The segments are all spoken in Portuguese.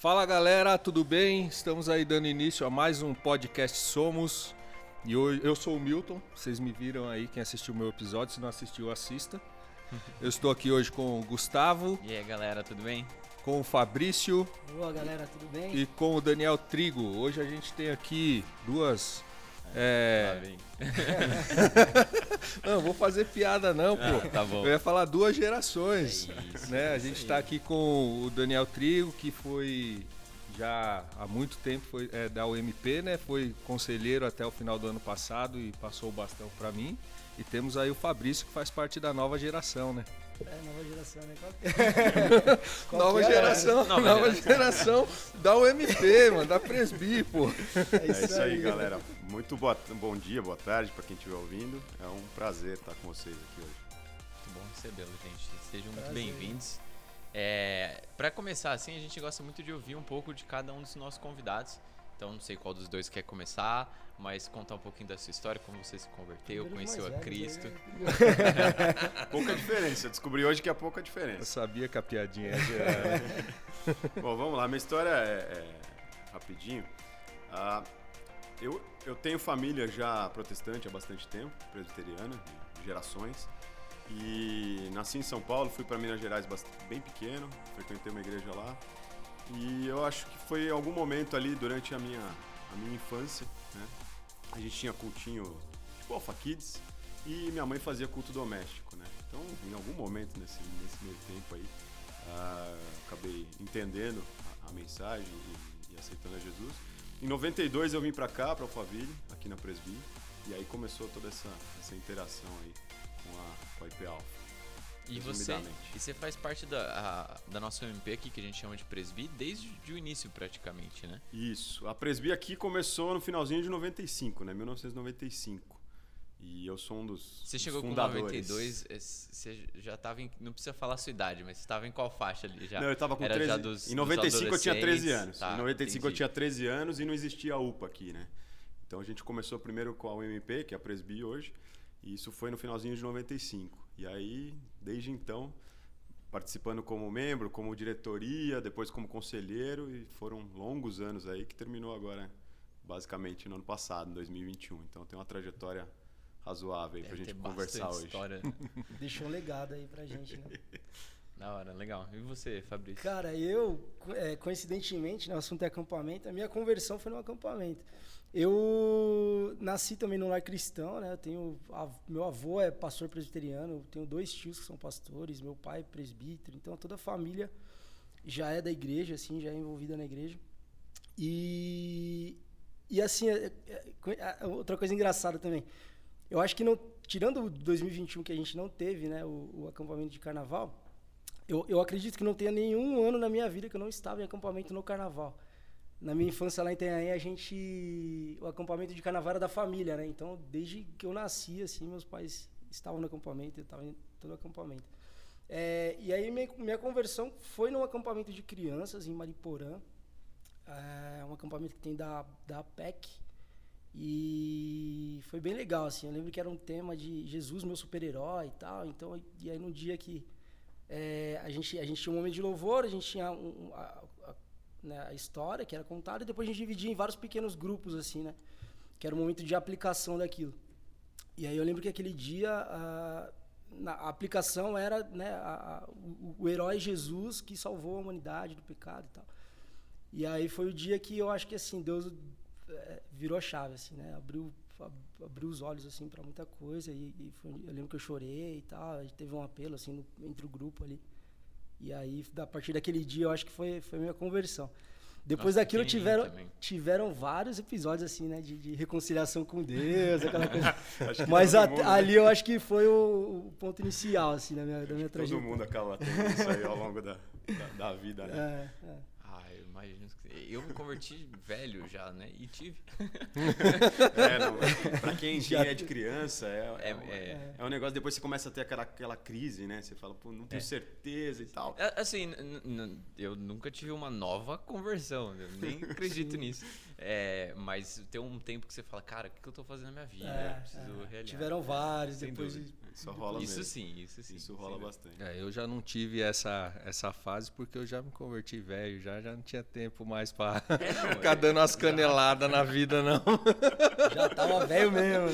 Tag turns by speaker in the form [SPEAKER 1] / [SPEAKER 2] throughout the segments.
[SPEAKER 1] Fala galera, tudo bem? Estamos aí dando início a mais um podcast Somos. E hoje eu sou o Milton, vocês me viram aí, quem assistiu o meu episódio, se não assistiu, assista. Eu estou aqui hoje com o Gustavo.
[SPEAKER 2] E aí galera, tudo bem?
[SPEAKER 1] Com o Fabrício.
[SPEAKER 3] Boa galera, tudo bem?
[SPEAKER 1] E com o Daniel Trigo. Hoje a gente tem aqui duas é. não, vou fazer piada não, pô. Ah,
[SPEAKER 2] tá bom.
[SPEAKER 1] Eu ia falar duas gerações. É isso, né? A gente está aqui com o Daniel Trigo, que foi já há muito tempo foi é, da UMP, né? Foi conselheiro até o final do ano passado e passou o bastão para mim. E temos aí o Fabrício, que faz parte da nova geração, né?
[SPEAKER 3] É, nova geração, né?
[SPEAKER 1] Qual... nova é? geração, nova, nova geração da UMP, mano, da Presbi, pô.
[SPEAKER 4] É isso, é isso aí, aí, galera. Muito boa, bom dia, boa tarde para quem estiver ouvindo. É um prazer estar com vocês aqui hoje.
[SPEAKER 2] Muito bom recebê-los, gente. Sejam muito bem-vindos. É, para começar assim, a gente gosta muito de ouvir um pouco de cada um dos nossos convidados. Então, não sei qual dos dois quer começar, mas contar um pouquinho da sua história, como você se converteu, conheceu a Cristo.
[SPEAKER 4] pouca diferença. Descobri hoje que é pouca diferença. Eu
[SPEAKER 1] sabia que a piadinha
[SPEAKER 4] era. Bom, vamos lá. Minha história é, é rapidinho. Ah, eu, eu tenho família já protestante há bastante tempo, presbiteriana, de gerações. E nasci em São Paulo, fui para Minas Gerais bem pequeno, frequentei uma igreja lá. E eu acho que foi algum momento ali durante a minha, a minha infância, né? A gente tinha cultinho tipo Alpha Kids e minha mãe fazia culto doméstico, né? Então, em algum momento nesse, nesse meio tempo aí, uh, acabei entendendo a, a mensagem e, e, aceitando a Jesus. Em 92 eu vim para cá, para Alphaville, aqui na Presby, e aí começou toda essa, essa interação aí com a, com a IP Alpha.
[SPEAKER 2] E você, e você faz parte da, a, da nossa UMP aqui, que a gente chama de Presbi, desde o início praticamente, né?
[SPEAKER 4] Isso. A Presbi aqui começou no finalzinho de 95, né? 1995. E eu sou um dos
[SPEAKER 2] Você chegou
[SPEAKER 4] fundadores.
[SPEAKER 2] com 92, é, você já estava em. Não precisa falar a sua idade, mas você estava em qual faixa ali já?
[SPEAKER 4] Não, eu estava com
[SPEAKER 2] Era
[SPEAKER 4] 13.
[SPEAKER 2] Já dos,
[SPEAKER 4] em 95 eu tinha 13 anos.
[SPEAKER 2] Tá,
[SPEAKER 4] em 95
[SPEAKER 2] entendi.
[SPEAKER 4] eu tinha 13 anos e não existia a UPA aqui, né? Então a gente começou primeiro com a UMP, que é a Presbi hoje, e isso foi no finalzinho de 95. E aí, desde então, participando como membro, como diretoria, depois como conselheiro, e foram longos anos aí que terminou agora, basicamente, no ano passado, em 2021. Então tem uma trajetória razoável aí pra gente conversar hoje.
[SPEAKER 2] História.
[SPEAKER 3] Deixou um legado aí pra gente, né?
[SPEAKER 2] Da hora, legal. E você, Fabrício?
[SPEAKER 3] Cara, eu, é, coincidentemente, né, o assunto é acampamento, a minha conversão foi no acampamento. Eu nasci também no lar cristão, né? Eu tenho a, meu avô é pastor presbiteriano, tenho dois tios que são pastores, meu pai é presbítero, então toda a família já é da igreja, assim, já é envolvida na igreja. E e assim, é, é, é, outra coisa engraçada também. Eu acho que não, tirando o 2021 que a gente não teve, né, o, o acampamento de carnaval, eu, eu acredito que não tenha nenhum ano na minha vida que eu não estava em acampamento no carnaval. Na minha infância lá em Itanhaém, a gente. O acampamento de carnaval era da família, né? Então, desde que eu nasci, assim, meus pais estavam no acampamento, eu estava em todo acampamento. É, e aí, minha, minha conversão foi num acampamento de crianças em Mariporã. É um acampamento que tem da, da PEC. E foi bem legal, assim. Eu lembro que era um tema de Jesus, meu super-herói e tal. Então, e aí, no dia que é, a, gente, a gente tinha um momento de louvor, a gente tinha um, a, né, a história que era contada e depois a gente dividia em vários pequenos grupos assim, né? Que era o momento de aplicação daquilo. E aí eu lembro que aquele dia a, a aplicação era né, a, a, o, o, herói Jesus que salvou a humanidade do pecado e tal. E aí foi o dia que eu acho que assim Deus é, virou a chave assim, né? Abriu abriu os olhos assim para muita coisa e, e foi, eu lembro que eu chorei e tal. Teve um apelo assim no, entre o grupo ali. E aí, a partir daquele dia, eu acho que foi, foi a minha conversão. Depois Nossa, daquilo tiveram, tiveram vários episódios assim, né, de, de reconciliação com Deus, aquela coisa. Mas a, mundo, ali né? eu acho que foi o, o, ponto inicial assim da minha, da minha trajetória.
[SPEAKER 4] Todo mundo acaba tendo isso aí ao longo da, da, da vida, né?
[SPEAKER 2] É, é imagino que eu me converti velho já, né? E tive.
[SPEAKER 4] é, não, pra quem já é de criança, é, é, é, é, um negócio, depois você começa a ter aquela, aquela crise, né? Você fala, pô, não tenho é. certeza e tal.
[SPEAKER 2] É, assim, eu nunca tive uma nova conversão, eu nem acredito nisso. É, mas tem um tempo que você fala, cara, o que eu tô fazendo na minha vida? É, eu preciso realizar.
[SPEAKER 3] Tiveram vários, depois de...
[SPEAKER 4] Isso rola
[SPEAKER 2] Isso
[SPEAKER 4] mesmo.
[SPEAKER 2] sim, isso sim.
[SPEAKER 4] Isso rola bastante.
[SPEAKER 1] eu já não tive essa, essa fase porque eu já me converti velho, já, já não tinha tempo mais pra ficar dando umas caneladas na vida, não.
[SPEAKER 3] Já tava velho mesmo, né?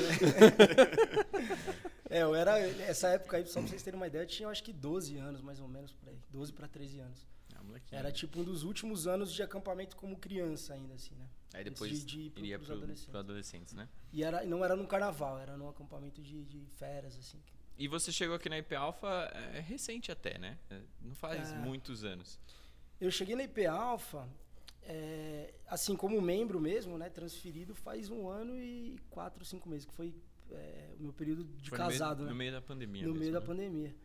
[SPEAKER 3] É, eu era. Essa época aí, só pra vocês terem uma ideia, eu tinha eu acho que 12 anos, mais ou menos, por aí. 12 pra 13 anos.
[SPEAKER 2] Molequinho.
[SPEAKER 3] Era tipo um dos últimos anos de acampamento como criança ainda, assim, né?
[SPEAKER 2] Aí depois
[SPEAKER 3] Antes de- de ir pro-
[SPEAKER 2] iria
[SPEAKER 3] pros
[SPEAKER 2] pro,
[SPEAKER 3] adolescentes.
[SPEAKER 2] pro adolescentes, né?
[SPEAKER 3] E era, não era num carnaval, era num acampamento de, de férias, assim.
[SPEAKER 2] E você chegou aqui na IP Alpha é recente até, né? É, Não faz
[SPEAKER 3] É.
[SPEAKER 2] muitos anos.
[SPEAKER 3] Eu cheguei na IP Alpha, é, assim, como membro mesmo, né? Transferido faz um ano e quatro, cinco meses, que foi é, o meu período de
[SPEAKER 2] Foi no meio-
[SPEAKER 3] casado,
[SPEAKER 2] no
[SPEAKER 3] né?
[SPEAKER 2] meio da pandemia
[SPEAKER 3] no
[SPEAKER 2] mesmo,
[SPEAKER 3] meio da
[SPEAKER 2] né?
[SPEAKER 3] pandemia.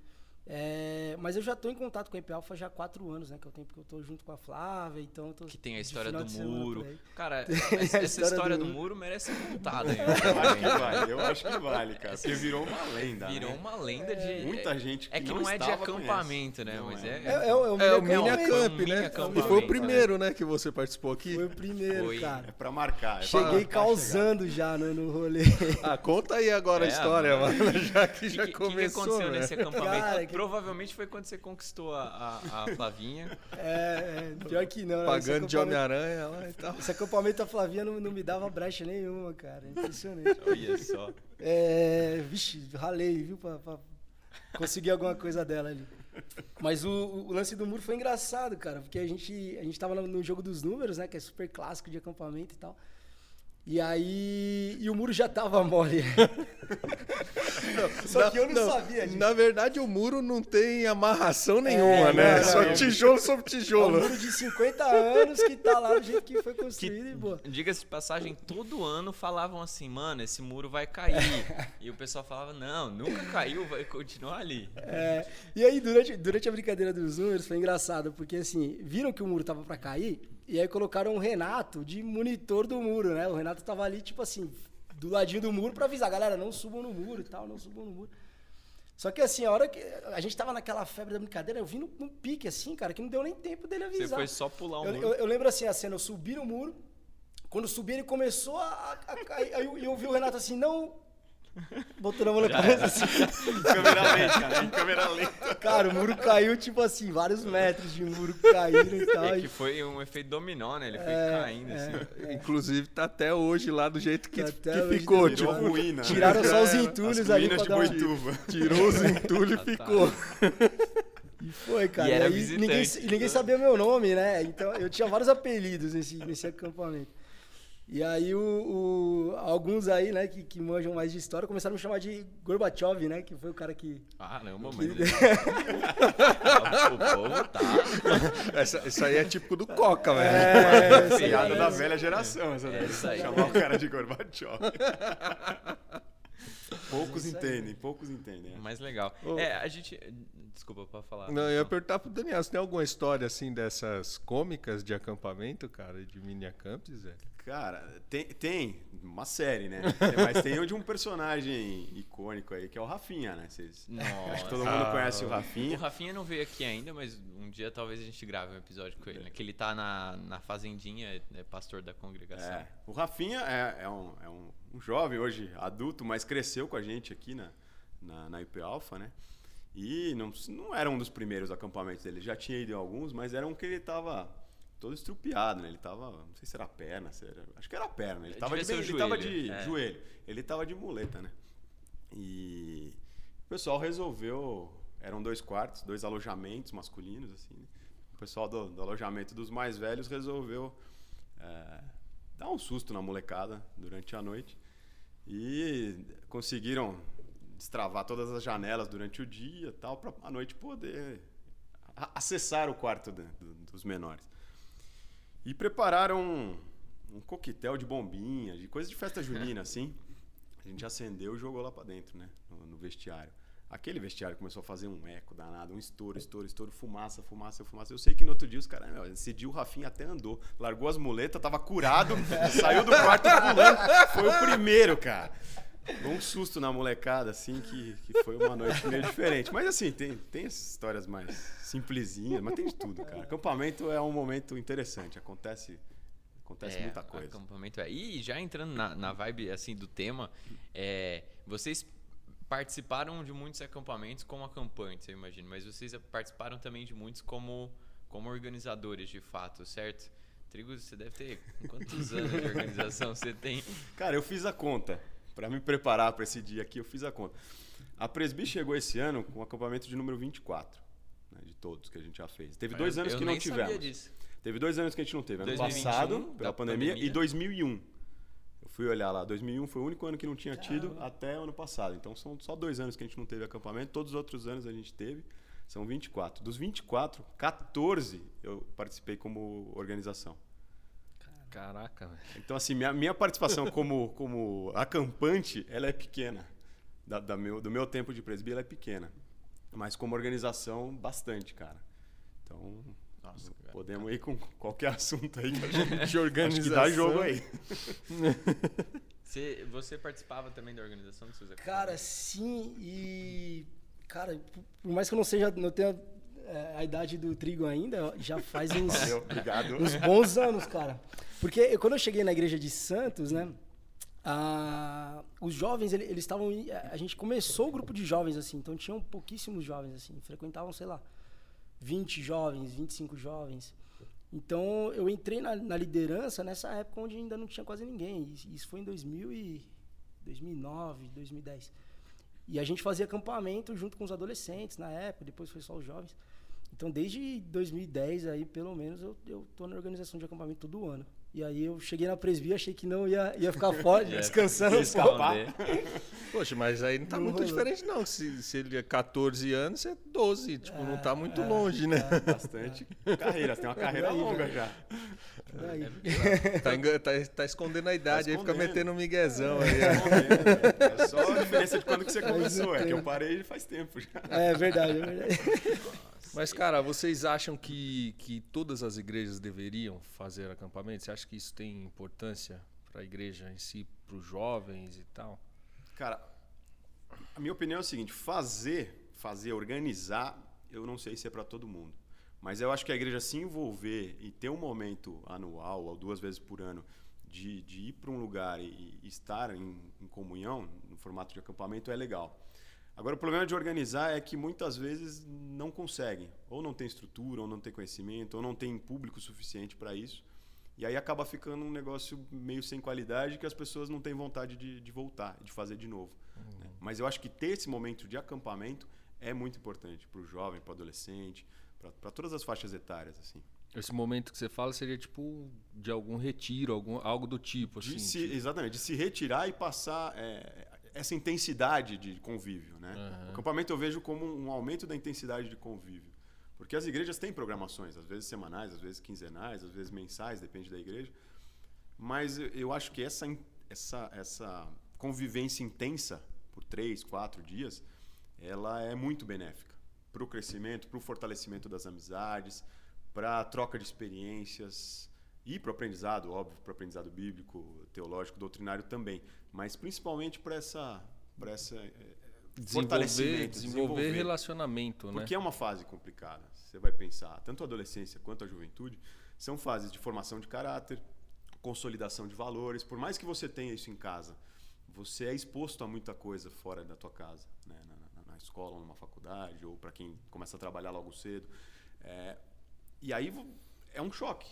[SPEAKER 3] É, mas eu já estou em contato com a IP Alpha já há quatro anos, né? Que é o tempo que eu tô junto com a Flávia, então eu tô
[SPEAKER 2] Que tem a história do muro. Cara, essa, essa
[SPEAKER 3] história
[SPEAKER 2] história
[SPEAKER 3] do
[SPEAKER 2] do
[SPEAKER 3] muro.
[SPEAKER 2] merece ser contada. hein?
[SPEAKER 4] Eu acho que vale, eu acho que vale, cara. Porque virou uma lenda.
[SPEAKER 2] Virou
[SPEAKER 4] né?
[SPEAKER 2] uma lenda de.
[SPEAKER 4] Muita gente que
[SPEAKER 2] É que não, é de acampamento, né?
[SPEAKER 4] Não
[SPEAKER 2] Mas
[SPEAKER 4] é.
[SPEAKER 2] é.
[SPEAKER 3] É, é, o- é o
[SPEAKER 1] É o
[SPEAKER 3] mini.
[SPEAKER 1] Acamp, né? E foi o
[SPEAKER 2] né?
[SPEAKER 1] primeiro, né, que você participou aqui.
[SPEAKER 3] Foi o primeiro,
[SPEAKER 2] Foi.
[SPEAKER 3] cara.
[SPEAKER 4] É pra marcar. É pra
[SPEAKER 3] Cheguei
[SPEAKER 4] marcar a
[SPEAKER 3] causando já no, no rolê.
[SPEAKER 1] Ah, conta aí agora a
[SPEAKER 2] É,
[SPEAKER 1] história,
[SPEAKER 2] mano.
[SPEAKER 1] já que
[SPEAKER 2] O
[SPEAKER 1] já começou,
[SPEAKER 2] que aconteceu
[SPEAKER 1] né?
[SPEAKER 2] nesse acampamento? Provavelmente foi quando você conquistou a, a, a Flavinha.
[SPEAKER 3] É, é, pior que não. Esse
[SPEAKER 1] Pagando de Homem-Aranha lá e tal.
[SPEAKER 3] Esse acampamento da Flavinha não, não me dava brecha nenhuma, cara. Impressionante.
[SPEAKER 2] Olha só.
[SPEAKER 3] É, vixe, ralei, viu, pra, pra conseguir alguma coisa dela ali. Mas o, o lance do muro foi engraçado, cara, porque a gente, a gente tava no jogo dos números, né, que é super clássico de acampamento e tal. E aí. E o muro já tava mole. Só que eu não, sabia disso.
[SPEAKER 1] Na verdade, o muro não tem amarração nenhuma,
[SPEAKER 3] É,
[SPEAKER 1] né?
[SPEAKER 3] não,
[SPEAKER 1] Só
[SPEAKER 3] não.
[SPEAKER 1] tijolo sobre
[SPEAKER 3] É um
[SPEAKER 1] tijolo.
[SPEAKER 3] muro de 50 anos que tá lá do jeito que foi
[SPEAKER 2] Que,
[SPEAKER 3] construído e boa.
[SPEAKER 2] diga-se de passagem, todo ano falavam assim, mano, esse muro vai cair. e o pessoal falava, não, nunca caiu, vai continuar ali.
[SPEAKER 3] É, e aí, durante, durante a brincadeira dos números, foi engraçado, porque assim, viram que o muro tava pra cair, e aí colocaram o Renato de monitor do muro, né? O Renato tava ali, tipo assim, do ladinho do muro pra avisar, galera, não subam no muro e tal, não subam no muro. Só que assim, a hora que a gente tava naquela febre da brincadeira, eu vi num, num pique assim, cara, que não deu nem tempo dele avisar.
[SPEAKER 2] Você foi só pular o
[SPEAKER 3] Eu,
[SPEAKER 2] muro.
[SPEAKER 3] eu- eu lembro assim, a cena, eu subi no muro, quando eu subi ele começou a, a aí eu, eu vi o Renato assim, não... Botando a mão na cabeça assim.
[SPEAKER 4] câmera lenta, né? Em câmera lenta.
[SPEAKER 3] Cara, o muro caiu, tipo assim, vários metros de muro caíram e tal.
[SPEAKER 2] É
[SPEAKER 3] e-
[SPEAKER 2] que foi um efeito dominó, né? Ele foi
[SPEAKER 3] É,
[SPEAKER 2] caindo,
[SPEAKER 3] é.
[SPEAKER 2] assim.
[SPEAKER 1] Inclusive, tá até hoje lá do jeito que,
[SPEAKER 3] Tá até
[SPEAKER 1] que
[SPEAKER 3] hoje
[SPEAKER 1] ficou.
[SPEAKER 3] dentro.
[SPEAKER 1] Tipo,
[SPEAKER 4] ruína. né?
[SPEAKER 3] Tiraram só os
[SPEAKER 1] É,
[SPEAKER 3] entulhos
[SPEAKER 4] As
[SPEAKER 3] ali
[SPEAKER 4] ruínas
[SPEAKER 3] pra
[SPEAKER 4] de
[SPEAKER 3] uma...
[SPEAKER 4] Boituva.
[SPEAKER 1] tirou os entulhos e
[SPEAKER 2] Ah, tá.
[SPEAKER 1] ficou.
[SPEAKER 3] E foi, cara.
[SPEAKER 2] E era
[SPEAKER 3] aí ninguém, e ninguém sabia meu nome, né? Então eu tinha vários apelidos nesse, nesse acampamento. E aí o, o- alguns aí, né, que, que manjam mais de história, começaram a me chamar de Gorbachev, né? Que foi o cara que.
[SPEAKER 2] Caramba, mas. o povo tá.
[SPEAKER 1] Essa, isso aí é típico do Coca, velho.
[SPEAKER 3] É,
[SPEAKER 4] Piada
[SPEAKER 3] aí,
[SPEAKER 4] da velha geração, essa daí.
[SPEAKER 2] Essa aí.
[SPEAKER 4] Chamar o cara de Gorbachev. poucos
[SPEAKER 3] Isso aí.
[SPEAKER 4] entendem, poucos entendem. é.
[SPEAKER 2] Mais legal.
[SPEAKER 1] Ô.
[SPEAKER 2] É, a gente. Desculpa pra falar.
[SPEAKER 1] Não, eu ia perguntar pro Daniel, você tem alguma história assim dessas cômicas de acampamento, cara, de mini acamps, velho?
[SPEAKER 4] Cara, tem, tem uma série, né? Mas tem o de um personagem icônico aí, que é o Rafinha, né? Vocês,
[SPEAKER 2] Nossa.
[SPEAKER 4] acho que todo mundo
[SPEAKER 1] Ah,
[SPEAKER 4] conhece o
[SPEAKER 2] O
[SPEAKER 4] Rafinha.
[SPEAKER 2] Rafinha não veio aqui ainda, mas um dia talvez a gente grave um episódio com ele, né? Que ele tá na, na fazendinha, é pastor da congregação.
[SPEAKER 4] É, o Rafinha é, é um, é um, um jovem hoje, adulto, mas cresceu com a gente aqui na, na, na IP Alpha, né? E não, não era um dos primeiros acampamentos dele. Já tinha ido em alguns, mas era um que ele tava todo estrupiado, né? Ele tava, não sei se era a perna, se era, acho que era a perna. Ele tava,
[SPEAKER 2] Devia
[SPEAKER 4] de,
[SPEAKER 2] o
[SPEAKER 4] ele tava
[SPEAKER 2] joelho,
[SPEAKER 4] de
[SPEAKER 2] é.
[SPEAKER 4] joelho. Ele tava de muleta, né? E o pessoal resolveu. Eram dois quartos, dois alojamentos masculinos, assim. né? O pessoal do, do alojamento dos mais velhos resolveu é, dar um susto na molecada durante a noite. E conseguiram destravar todas as janelas durante o dia tal, para a noite poder acessar o quarto de- do- dos menores. E prepararam um, um coquetel de bombinha, de coisa de festa junina, assim. A gente acendeu e jogou lá pra dentro, né? No, no vestiário. Aquele vestiário começou a fazer um eco danado, um estouro, estouro, estouro, fumaça, fumaça, fumaça. Eu sei que no outro dia os caras, meu, esse dia o Rafinha até andou, largou as muletas, tava curado, saiu do quarto pulando. Foi o primeiro, cara. Deu um susto na molecada, assim, que, que foi uma noite meio diferente. Mas assim, tem, tem essas histórias mais simplesinhas, mas tem de tudo, cara. Acampamento é um momento interessante, acontece, acontece
[SPEAKER 2] É,
[SPEAKER 4] muita coisa.
[SPEAKER 2] Acampamento é. E já entrando na, na vibe assim do tema, é, vocês participaram de muitos acampamentos como acampantes, eu imagino, mas vocês participaram também de muitos como, como organizadores de fato, certo? Trigo, você deve ter quantos anos de organização você tem?
[SPEAKER 4] Cara, eu fiz a conta. Para me preparar para esse dia aqui, eu fiz a conta. A Presbi chegou esse ano com o acampamento de número 24, né, de todos que a gente já fez. Teve dois
[SPEAKER 2] Eu-
[SPEAKER 4] anos
[SPEAKER 2] eu
[SPEAKER 4] que não tivemos.
[SPEAKER 2] disso.
[SPEAKER 4] Teve dois anos que a gente não teve. Ano
[SPEAKER 2] 2021,
[SPEAKER 4] passado, pela pandemia,
[SPEAKER 2] pandemia.
[SPEAKER 4] e 2001. Eu fui olhar lá. 2001 foi o único ano que não tinha tido
[SPEAKER 3] Caramba.
[SPEAKER 4] até o ano passado. Então são só dois anos que a gente não teve acampamento. Todos os outros anos a gente teve. São 24. Dos 24, 14 eu participei como organização.
[SPEAKER 1] Caraca, velho.
[SPEAKER 4] Então, assim, minha, minha participação como, como acampante, ela é pequena. Da, da meu, do meu tempo de presbítero, ela é pequena. Mas como organização, bastante, cara. Então,
[SPEAKER 2] Nossa, cara.
[SPEAKER 4] podemos ir com qualquer assunto aí que a gente
[SPEAKER 1] De organização.
[SPEAKER 4] acho que dá jogo aí.
[SPEAKER 2] Você, você participava também da organização dos seus
[SPEAKER 3] Cara, sim, e. Cara, por- mais que eu não seja. não tenha a idade do trigo ainda, já faz uns,
[SPEAKER 4] Valeu, obrigado.
[SPEAKER 3] uns bons anos, cara. Porque quando eu cheguei na igreja de Santos, né? ah, os jovens, ele- eles estavam. A gente começou o grupo de jovens, assim, então tinham pouquíssimos jovens, assim. Frequentavam, sei lá, 20 jovens, 25 jovens. Então eu entrei na, na liderança nessa época onde ainda não tinha quase ninguém. Isso- Isso foi em 2000 e 2009, 2010. E a gente fazia acampamento junto com os adolescentes na época, depois foi só os jovens. Então desde 2010 aí, pelo menos, eu, eu tô na organização de acampamento todo ano. E aí eu cheguei na presbia, achei que não ia, ia ficar fora,
[SPEAKER 2] Ia
[SPEAKER 3] descansando.
[SPEAKER 1] Poxa, mas aí não tá
[SPEAKER 3] Não
[SPEAKER 1] muito
[SPEAKER 3] rolou.
[SPEAKER 1] diferente, não. Se, se ele é 14 anos, você é 12. Tipo, não tá muito longe, né?
[SPEAKER 4] Bastante carreira. Você tem uma carreira
[SPEAKER 3] aí,
[SPEAKER 4] longa
[SPEAKER 3] velho.
[SPEAKER 4] já.
[SPEAKER 1] Tá, tá- tá escondendo a idade, aí fica
[SPEAKER 4] escondendo.
[SPEAKER 1] metendo um miguezão aí.
[SPEAKER 4] É só a diferença de quando que você começou. É que eu parei faz tempo já.
[SPEAKER 3] é verdade, é verdade.
[SPEAKER 1] Mas, cara, vocês acham que, que todas as igrejas deveriam fazer acampamento? Você acha que isso tem importância para a igreja em si, para os jovens e tal?
[SPEAKER 4] Cara, a minha opinião é o seguinte: fazer, fazer, organizar, eu não sei se é para todo mundo. Mas eu acho que a igreja se envolver e ter um momento anual ou duas vezes por ano de, de ir para um lugar e, e estar em, em comunhão, no formato de acampamento, é legal. Agora, o problema de organizar é que muitas vezes não conseguem. Ou não tem estrutura, ou não tem conhecimento, ou não tem público suficiente para isso. E aí acaba ficando um negócio meio sem qualidade que as pessoas não têm vontade de, de voltar, de fazer de novo. né? Mas eu acho que ter esse momento de acampamento é muito importante para o jovem, para o adolescente, para todas as faixas etárias. assim.
[SPEAKER 1] Esse momento que você fala seria tipo de algum retiro, algum, algo do tipo,
[SPEAKER 4] De
[SPEAKER 1] assim.
[SPEAKER 4] se,
[SPEAKER 1] tipo-
[SPEAKER 4] Exatamente, de se retirar e passar é, essa intensidade de convívio. Né?
[SPEAKER 1] Aham.
[SPEAKER 4] O acampamento eu vejo como um aumento da intensidade de convívio. Porque as igrejas têm programações, às vezes semanais, às vezes quinzenais, às vezes mensais, depende da igreja. Mas eu- acho que essa, essa, essa convivência intensa por três, quatro dias, ela é muito benéfica para o crescimento, para o fortalecimento das amizades, para a troca de experiências e para o aprendizado, óbvio, para o aprendizado bíblico, teológico, doutrinário também, mas principalmente para essa, para essa eh,
[SPEAKER 1] desenvolver,
[SPEAKER 4] fortalecimento,
[SPEAKER 1] desenvolver relacionamento, né?
[SPEAKER 4] porque é uma fase complicada. Você vai pensar, tanto a adolescência quanto a juventude são fases de formação de caráter, consolidação de valores. Por mais que você tenha isso em casa, você é exposto a muita coisa fora da tua casa, né? na, na- na escola, numa faculdade, ou para quem começa a trabalhar logo cedo. É, e aí é um choque.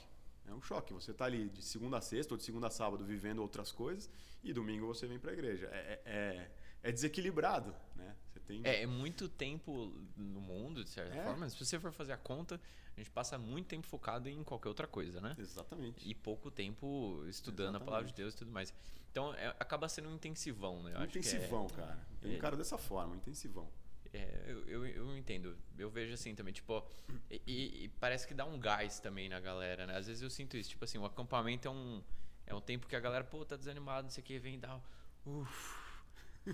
[SPEAKER 4] É um choque. Você está ali de segunda a sexta ou de segunda a sábado vivendo outras coisas e domingo você vem para a igreja. É, é- é- é desequilibrado, né? Você tem
[SPEAKER 2] É, é muito tempo no mundo, de certa
[SPEAKER 4] É.
[SPEAKER 2] forma. Se você for fazer a conta, a gente passa muito tempo focado em qualquer outra coisa, né?
[SPEAKER 4] exatamente
[SPEAKER 2] E pouco tempo estudando a palavra de Deus e tudo mais. Então é- acaba sendo um intensivão, né? Eu
[SPEAKER 4] Um
[SPEAKER 2] é-
[SPEAKER 4] intensivão, cara. Eu encaro dessa forma, um intensivão.
[SPEAKER 2] É, eu, eu, eu entendo. Eu vejo assim também, tipo, e, e- e parece que dá um gás também na galera, né? Às vezes eu sinto isso, tipo assim, o acampamento é um, é um tempo que a galera, pô, tá desanimado, não sei o que, vem dar, uff,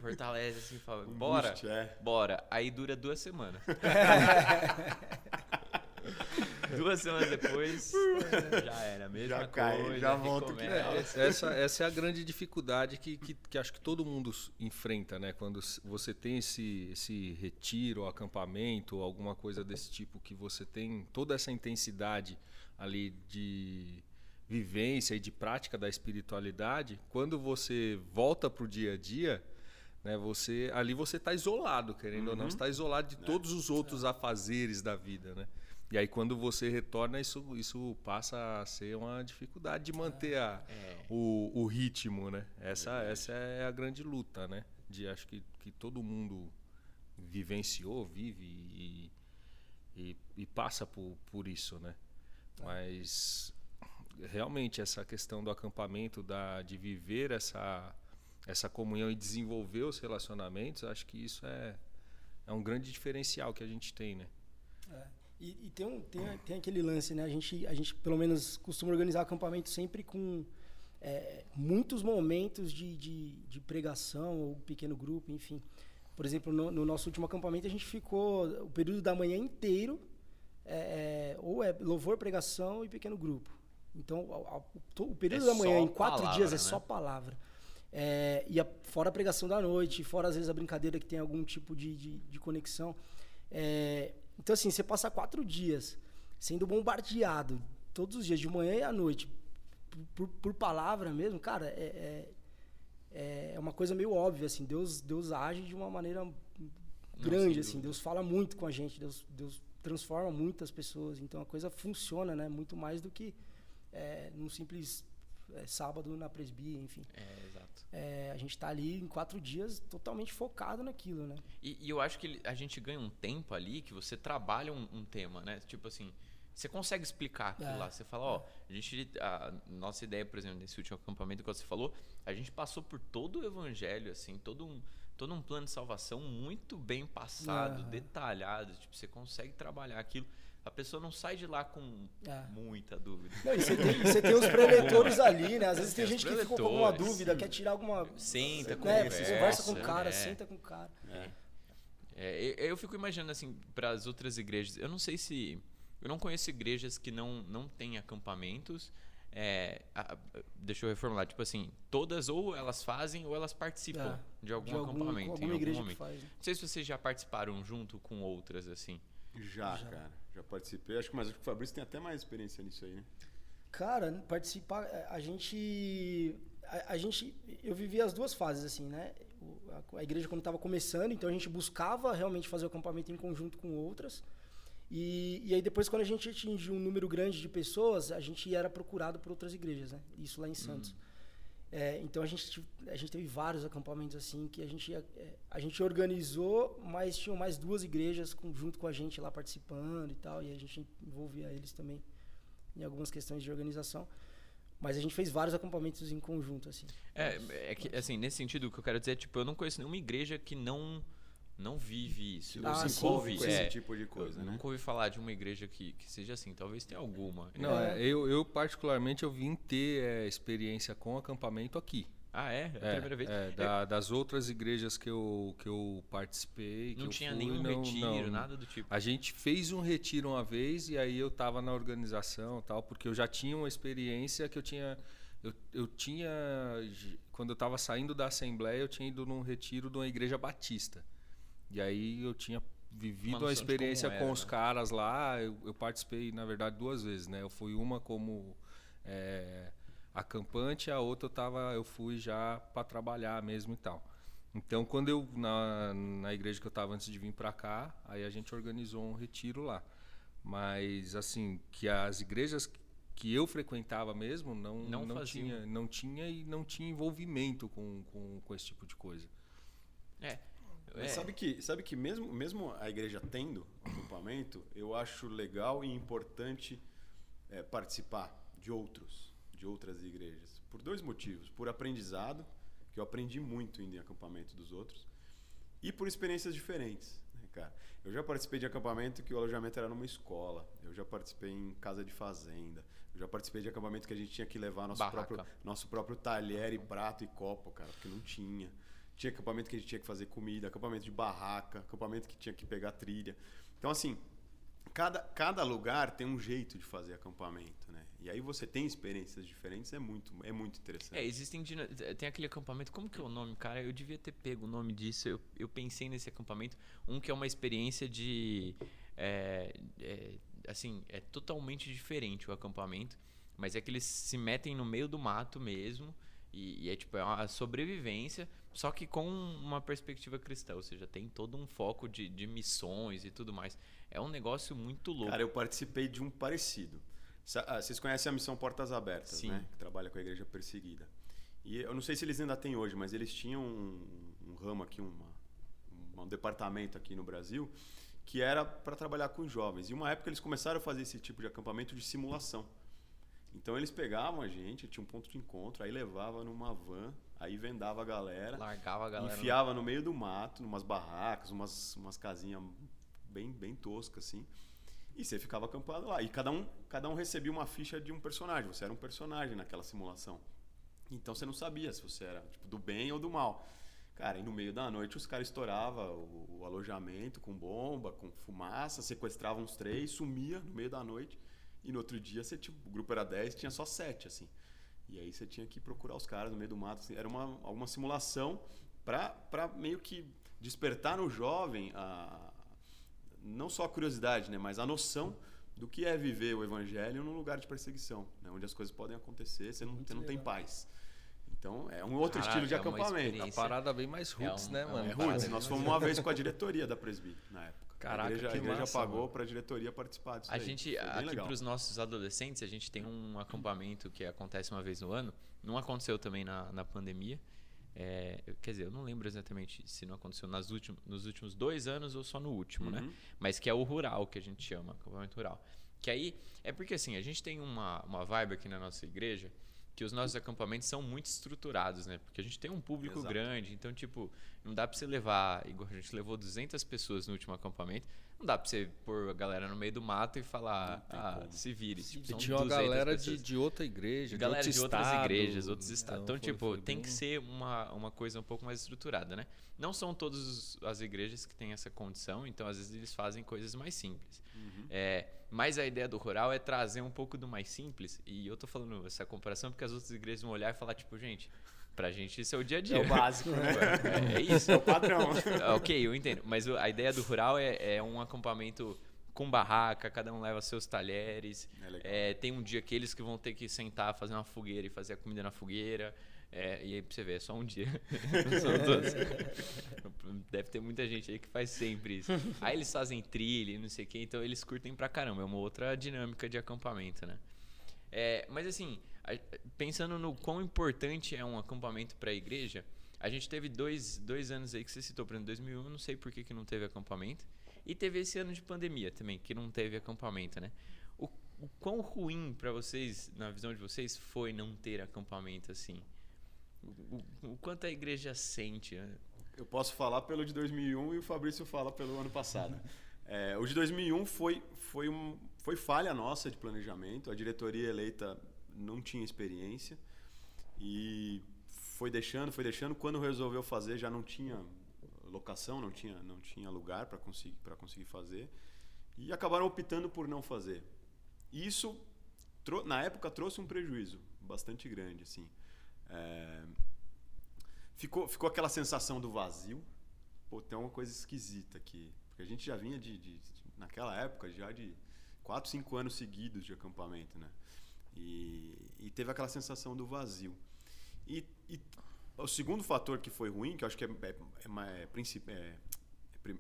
[SPEAKER 2] fortalece assim, fala, bora,
[SPEAKER 4] boost, é.
[SPEAKER 2] bora. Aí dura duas semanas. duas semanas depois, já era, a mesma
[SPEAKER 4] Já cai,
[SPEAKER 2] coisa,
[SPEAKER 4] já volta o que.
[SPEAKER 1] É, essa, essa é a grande dificuldade que, que, que acho que todo mundo enfrenta, né? Quando você tem esse, esse retiro, acampamento, ou alguma coisa desse tipo, que você tem toda essa intensidade ali de vivência e de prática da espiritualidade, quando você volta para o dia a dia, né? Você ali você está isolado, querendo ou não, você está isolado de todos os outros afazeres da vida, né? E aí quando você retorna, isso, isso passa a ser uma dificuldade de manter a,
[SPEAKER 2] É.
[SPEAKER 1] o, o ritmo, né? Essa, essa é a grande luta, né? De acho que, que todo mundo vivenciou, vive e, e, e passa por, por isso, né? Mas realmente essa questão do acampamento, da, de viver essa, essa comunhão e desenvolver os relacionamentos, acho que isso é, é um grande diferencial que a gente tem, né?
[SPEAKER 3] E, e tem, um, tem, tem aquele lance, né? A gente, a gente, pelo menos, costuma organizar acampamento sempre com é, muitos momentos de, de, de pregação ou pequeno grupo, enfim. Por exemplo, no, no nosso último acampamento, a gente ficou o período da manhã inteiro, é, é, ou é louvor, pregação e pequeno grupo. Então, ao- ao- to- o período
[SPEAKER 2] É
[SPEAKER 3] da manhã, em quatro
[SPEAKER 2] palavra,
[SPEAKER 3] dias, é
[SPEAKER 2] né?
[SPEAKER 3] só palavra. É, e a- fora a pregação da noite, fora às vezes a brincadeira que tem algum tipo de, de, de conexão. É, então, assim, você passa quatro dias sendo bombardeado todos os dias, de manhã e à noite, por, por- palavra mesmo, cara, é, é, é uma coisa meio óbvia, assim. Deus, Deus age de uma maneira grande,
[SPEAKER 2] sem
[SPEAKER 3] assim. Deus fala muito com a gente, Deus, Deus transforma muitas pessoas. Então a coisa funciona, né? Muito mais do que é, num simples é, sábado na presbia, enfim.
[SPEAKER 2] É, exato.
[SPEAKER 3] É, a gente tá ali em quatro dias totalmente focado naquilo, né?
[SPEAKER 2] E, e eu acho que a gente ganha um tempo ali que você trabalha um, um tema, né? Tipo assim, você consegue explicar aquilo
[SPEAKER 3] É,
[SPEAKER 2] lá. Você fala, ó, a gente. A nossa ideia, por exemplo, nesse último acampamento que você falou, a gente passou por todo o evangelho, assim, todo um, todo um plano de salvação muito bem passado,
[SPEAKER 3] Aham.
[SPEAKER 2] detalhado. Tipo, você consegue trabalhar aquilo. A pessoa não sai de lá com
[SPEAKER 3] É.
[SPEAKER 2] muita dúvida.
[SPEAKER 3] Não, e você tem, você tem os preletores ali, né? Às vezes tem
[SPEAKER 2] Tem
[SPEAKER 3] gente que ficou com alguma dúvida, quer tirar alguma.
[SPEAKER 2] Senta,
[SPEAKER 3] né?
[SPEAKER 2] conversa,
[SPEAKER 3] Você conversa com o cara,
[SPEAKER 2] é.
[SPEAKER 3] senta com o cara.
[SPEAKER 2] É, eu, eu fico imaginando assim para as outras igrejas. Eu não sei se eu não conheço igrejas que não não têm acampamentos. É, a- a- deixa eu reformular, tipo assim, todas ou elas fazem ou elas participam
[SPEAKER 3] É,
[SPEAKER 2] de algum
[SPEAKER 3] de algum,
[SPEAKER 2] acampamento em
[SPEAKER 3] alguma
[SPEAKER 2] algum
[SPEAKER 3] igreja
[SPEAKER 2] momento.
[SPEAKER 3] faz. né?
[SPEAKER 2] Não sei se vocês já participaram junto com outras assim.
[SPEAKER 4] Já, cara. Já participei. Acho que, mas acho que o Fabrício tem até mais experiência nisso aí, né?
[SPEAKER 3] Cara, participar, é, a gente, a, a gente, eu vivi as duas fases assim, né? A, a igreja quando estava começando, então a gente buscava realmente fazer o acampamento em conjunto com outras. E, e aí depois quando a gente atingiu um número grande de pessoas, a gente era procurado por outras igrejas, né? Isso lá em Santos. É, então a gente, a gente teve vários acampamentos assim que a gente, é, a gente organizou, mas tinham mais duas igrejas com- junto com a gente lá participando e tal, e a gente envolvia eles também em algumas questões de organização. Mas a gente fez vários acampamentos em conjunto, assim.
[SPEAKER 2] É, é que assim, nesse sentido o que eu quero dizer é tipo, eu não conheço nenhuma igreja que não não vive isso.
[SPEAKER 3] Ah,
[SPEAKER 2] Eu
[SPEAKER 3] sim.
[SPEAKER 2] nunca ouvi,
[SPEAKER 4] com
[SPEAKER 2] é,
[SPEAKER 4] esse tipo de coisa,
[SPEAKER 2] eu
[SPEAKER 4] né?
[SPEAKER 2] nunca ouvi falar de uma igreja que, que seja assim. Talvez tenha alguma.
[SPEAKER 1] Não, é, eu, eu particularmente eu vim ter é, experiência com acampamento aqui.
[SPEAKER 2] Ah, é? É a
[SPEAKER 1] É,
[SPEAKER 2] primeira vez.
[SPEAKER 1] é, da- das outras igrejas que eu, que eu participei. que
[SPEAKER 2] Não
[SPEAKER 1] eu
[SPEAKER 2] tinha
[SPEAKER 1] fui,
[SPEAKER 2] nenhum
[SPEAKER 1] não-
[SPEAKER 2] retiro,
[SPEAKER 1] não.
[SPEAKER 2] nada do tipo.
[SPEAKER 1] A gente fez um retiro uma vez e aí eu tava na organização e tal, porque eu já tinha uma experiência que eu tinha. Eu, eu tinha. Quando eu tava saindo da Assembleia, eu tinha ido num retiro de uma igreja batista. E aí eu tinha vivido
[SPEAKER 2] como
[SPEAKER 1] experiência com os
[SPEAKER 2] né?
[SPEAKER 1] caras lá. Eu, eu participei, na verdade, duas vezes, né? Eu fui uma como é, acampante, a outra eu, tava, eu fui já para trabalhar mesmo e tal. Então, quando eu na, na igreja que eu estava antes de vir para cá, aí a gente organizou um retiro lá. Mas assim, que as igrejas que eu frequentava mesmo não
[SPEAKER 2] Não
[SPEAKER 1] não, tinha, não tinha e não tinha envolvimento com, com, com esse tipo de coisa.
[SPEAKER 2] É. É.
[SPEAKER 4] sabe que, sabe que mesmo, mesmo a igreja tendo acampamento, eu acho legal e importante é, participar de outros, de outras igrejas. Por dois motivos. Por aprendizado, que eu aprendi muito indo em acampamento dos outros, e por experiências diferentes. Né, cara? Eu já participei de acampamento que o alojamento era numa escola. Eu já participei em casa de fazenda. Eu já participei de acampamento que a gente tinha que levar nosso
[SPEAKER 2] Barraca.
[SPEAKER 4] próprio, nosso próprio talher e prato e copo, cara, porque não tinha. Tinha acampamento que a gente tinha que fazer comida, acampamento de barraca, acampamento que tinha que pegar trilha. Então, assim, cada, cada lugar tem um jeito de fazer acampamento, né? E aí você tem experiências diferentes, é muito, é muito interessante.
[SPEAKER 2] É, existem. Tem aquele acampamento. Como que é o nome, cara? Eu devia ter pego o nome disso. Eu, eu pensei nesse acampamento. Um que é uma experiência de. é, é, assim, é totalmente diferente o acampamento. Mas é que eles se metem no meio do mato mesmo. E, e, é tipo, é uma sobrevivência, só que com uma perspectiva cristã, ou seja, tem todo um foco de, de missões e tudo mais. É um negócio muito louco.
[SPEAKER 4] Cara, eu participei de um parecido. Ah, vocês conhecem a missão Portas Abertas,
[SPEAKER 2] Sim.
[SPEAKER 4] né? Que trabalha com a igreja perseguida. E eu não sei se eles ainda têm hoje, mas eles tinham um, um ramo aqui, uma, um departamento aqui no Brasil, que era para trabalhar com jovens. E uma época eles começaram a fazer esse tipo de acampamento de simulação. Então eles pegavam a gente, tinha um ponto de encontro, aí levava numa van, aí vendava a galera,
[SPEAKER 2] largava a galera,
[SPEAKER 4] enfiava no meio do mato, numas barracas, umas, umas casinhas bem, bem toscas assim. E você ficava acampado lá. E cada um, cada um recebia uma ficha de um personagem. Você era um personagem naquela simulação. Então você não sabia se você era tipo, do bem ou do mal. Cara, e no meio da noite os caras estouravam o, o, alojamento com bomba, com fumaça, sequestravam uns três, sumia no meio da noite. E no outro dia, você, tipo, o grupo era 10, tinha só 7, assim. E aí você tinha que procurar os caras no meio do mato. Assim. Era uma, alguma simulação para meio que despertar no jovem a, não só a curiosidade, né, mas a noção do que é viver o evangelho num lugar de perseguição, né, onde as coisas podem acontecer, você não, você não tem paz. Então é um outro estilo de
[SPEAKER 2] é
[SPEAKER 4] acampamento.
[SPEAKER 1] A parada bem mais roots,
[SPEAKER 2] é um,
[SPEAKER 1] né, mano?
[SPEAKER 4] É roots. Nós fomos uma vez com a diretoria da Presby na época.
[SPEAKER 1] Caraca,
[SPEAKER 4] a igreja,
[SPEAKER 1] que
[SPEAKER 4] a igreja
[SPEAKER 1] massa,
[SPEAKER 4] pagou para a diretoria participar disso.
[SPEAKER 2] A
[SPEAKER 4] aí.
[SPEAKER 2] gente,
[SPEAKER 4] bem
[SPEAKER 2] aqui para os nossos adolescentes, a gente tem um acampamento que acontece uma vez no ano. Não aconteceu também na, na pandemia. É, quer dizer, eu não lembro exatamente se não aconteceu nas últimos, nos últimos dois anos ou só no último, né?
[SPEAKER 4] Uhum.
[SPEAKER 2] Mas que é o rural, que a gente chama, acampamento rural. Que aí, é porque assim, a gente tem uma, uma vibe aqui na nossa igreja que os nossos acampamentos são muito estruturados, né? Porque a gente tem um público
[SPEAKER 4] Exato.
[SPEAKER 2] grande, então, tipo, não dá pra você levar, igual a gente levou 200 pessoas no último acampamento, não dá pra você pôr a galera no meio do mato e falar, ah,
[SPEAKER 4] como.
[SPEAKER 2] se vire.
[SPEAKER 3] Se
[SPEAKER 2] Tipo,
[SPEAKER 1] E tinha uma
[SPEAKER 2] 200
[SPEAKER 1] galera de, de outra igreja,
[SPEAKER 2] Galera
[SPEAKER 1] de,
[SPEAKER 2] de,
[SPEAKER 1] outro
[SPEAKER 2] outras
[SPEAKER 1] estado.
[SPEAKER 2] igrejas, outros estados. Então,
[SPEAKER 1] foi-
[SPEAKER 2] tipo,
[SPEAKER 1] foi
[SPEAKER 2] tem
[SPEAKER 1] bem-
[SPEAKER 2] que ser uma, uma coisa um pouco mais estruturada, né? Não são todas as igrejas que têm essa condição, então às vezes eles fazem coisas mais simples.
[SPEAKER 1] Uhum.
[SPEAKER 2] É, mas a ideia do rural é trazer um pouco do mais simples, e eu tô falando essa comparação porque as outras igrejas vão olhar e falar, tipo, gente, pra gente isso é o dia a dia.
[SPEAKER 4] É o básico, né?
[SPEAKER 2] É, é isso.
[SPEAKER 4] É o padrão.
[SPEAKER 2] ok, eu entendo. Mas a ideia do rural é, é um acampamento com barraca, cada um leva seus talheres.
[SPEAKER 4] É.
[SPEAKER 2] É, tem um dia aqueles que vão ter que sentar, fazer uma fogueira e fazer a comida na fogueira. É, e aí pra você ver, é só um dia. Não são todos. Deve ter muita gente aí que faz sempre isso. Aí eles fazem trilha e não sei o que, então eles curtem pra caramba. É uma outra dinâmica de acampamento, né? É, mas assim, pensando no quão importante é um acampamento para a igreja, a gente teve dois, dois anos aí que você citou, por exemplo, 2001, eu não sei por que, que não teve acampamento. E teve esse ano de pandemia também, que não teve acampamento, né? O, o quão ruim para vocês, na visão de vocês, foi não ter acampamento assim? O, o- quanto a igreja sente? né?
[SPEAKER 4] Eu posso falar pelo de 2001 e o Fabrício fala pelo ano passado. É, o de 2001 foi, foi, um, foi falha nossa de planejamento. A diretoria eleita não tinha experiência e foi deixando, foi deixando. Quando resolveu fazer, já não tinha locação, não tinha, não tinha lugar para conseguir, pra conseguir fazer. E acabaram optando por não fazer. Isso, na época, trouxe um prejuízo bastante grande. Assim. É, ficou, ficou aquela sensação do vazio. Pô, tem uma coisa esquisita aqui. Porque a gente já vinha de, de- de- naquela época, já de 4, 5 anos seguidos de acampamento, né? E, e teve aquela sensação do vazio. E, e o segundo fator que foi ruim, que eu acho que é, é, é, é, é- é prim-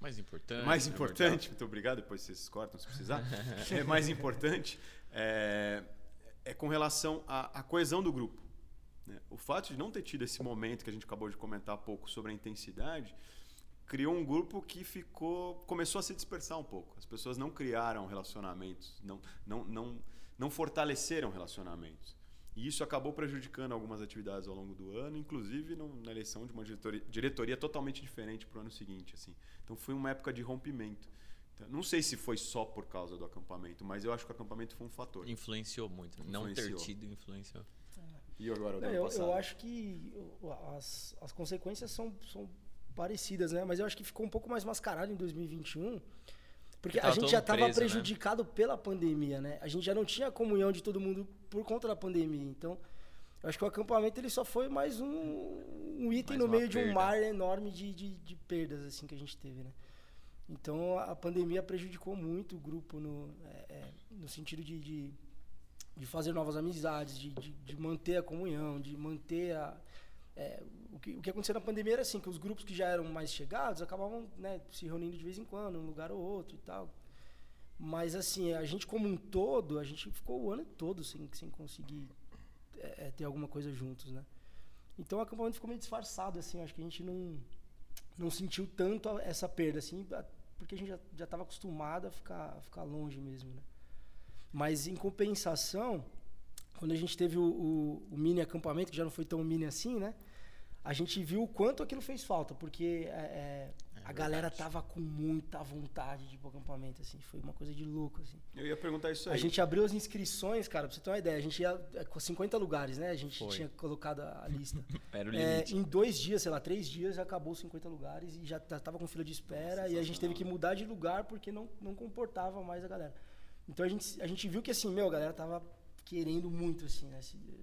[SPEAKER 2] Mais importante.
[SPEAKER 4] mais
[SPEAKER 2] né,
[SPEAKER 4] importante, muito obrigado, depois vocês cortam se precisar. é mais importante é, é com relação à, à coesão do grupo. né? O fato de não ter tido esse momento que a gente acabou de comentar há pouco sobre a intensidade criou um grupo que ficou começou a se dispersar um pouco. As pessoas não criaram relacionamentos, não não não não fortaleceram relacionamentos. E isso acabou prejudicando algumas atividades ao longo do ano, inclusive na eleição de uma diretoria, diretoria totalmente diferente para o ano seguinte. Assim. Então foi uma época de rompimento. Não sei se foi só por causa do acampamento, mas eu acho que o acampamento foi um fator.
[SPEAKER 2] Influenciou muito. Não ter
[SPEAKER 4] Influenciou.
[SPEAKER 2] tido influenciou.
[SPEAKER 4] E agora o
[SPEAKER 3] eu,
[SPEAKER 4] passado?
[SPEAKER 3] eu acho que as, as consequências são, são parecidas, né? Mas eu acho que ficou um pouco mais mascarado em 2021. Porque a gente já estava
[SPEAKER 2] né?
[SPEAKER 3] prejudicado pela pandemia, né? A gente já não tinha comunhão de todo mundo por conta da pandemia. Então, eu acho que o acampamento ele só foi mais um, um item
[SPEAKER 2] Mais
[SPEAKER 3] no meio de um
[SPEAKER 2] perda.
[SPEAKER 3] mar enorme de, de, de perdas assim que a gente teve, né? Então, a pandemia prejudicou muito o grupo no, é, é, no sentido de, de, de fazer novas amizades, de, de, de manter a comunhão, de manter a. É, o, que, o que aconteceu na pandemia era assim, que os grupos que já eram mais chegados acabavam né, se reunindo de vez em quando, um lugar ou outro e tal. Mas assim, a gente como um todo, a gente ficou o ano todo sem, sem conseguir é, é ter alguma coisa juntos, né? Então o acampamento ficou meio disfarçado, assim, acho que a gente não, não sentiu tanto essa perda, assim, porque a gente já estava acostumado a ficar, a ficar longe mesmo, né? Mas em compensação, quando a gente teve o, o, o, mini acampamento, que já não foi tão mini assim, né? A gente viu o quanto aquilo fez falta, porque é, é, a galera tava com muita vontade de ir pro acampamento, assim. Foi uma coisa de louco, assim.
[SPEAKER 4] Eu ia perguntar isso aí.
[SPEAKER 3] A gente abriu as inscrições, cara, pra você ter uma ideia. A gente ia é, com 50 lugares, né? A gente Foi. tinha colocado a lista.
[SPEAKER 2] Era o
[SPEAKER 3] é, limite. É, em dois dias, sei lá, três dias, já acabou 50 lugares e já tava com fila de espera. Nossa, e a gente teve que mudar de lugar porque não, não comportava mais a galera. Então a gente, a gente viu que assim, meu, a galera tava querendo muito, assim, né?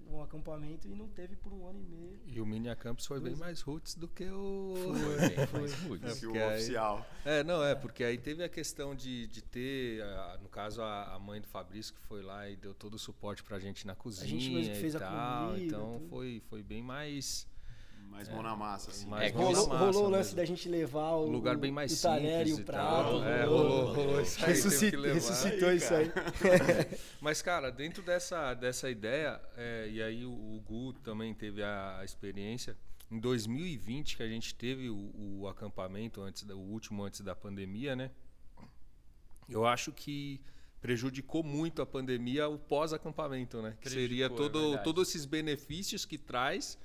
[SPEAKER 3] Um acampamento e não teve por um ano e meio.
[SPEAKER 1] E o mini acampus foi bem mais roots do que o.
[SPEAKER 3] Foi,
[SPEAKER 4] foi. roots. É, aí, oficial.
[SPEAKER 1] É, não, é, porque aí teve a questão de, de ter, no caso, a, a, mãe do Fabrício que foi lá e deu todo o suporte pra gente na cozinha. A gente mesmo que fez a comida. Então foi, foi bem mais
[SPEAKER 4] mais mão na massa, assim.
[SPEAKER 3] Mais é, rolou, massa rolou o lance da gente levar o,
[SPEAKER 1] lugar bem mais
[SPEAKER 3] o talher e o prato.
[SPEAKER 1] É, rolou, rolou. Isso aí,
[SPEAKER 3] Ressuscitou, ressuscitou aí, isso aí.
[SPEAKER 1] Mas, cara, dentro dessa, dessa ideia, é, e aí o, o, Gu também teve a, a, experiência, em 2020 que a gente teve o, o acampamento, antes o último antes da pandemia, né? Eu acho que prejudicou muito a pandemia o pós-acampamento, né? Que seria é todo, é todos esses benefícios que traz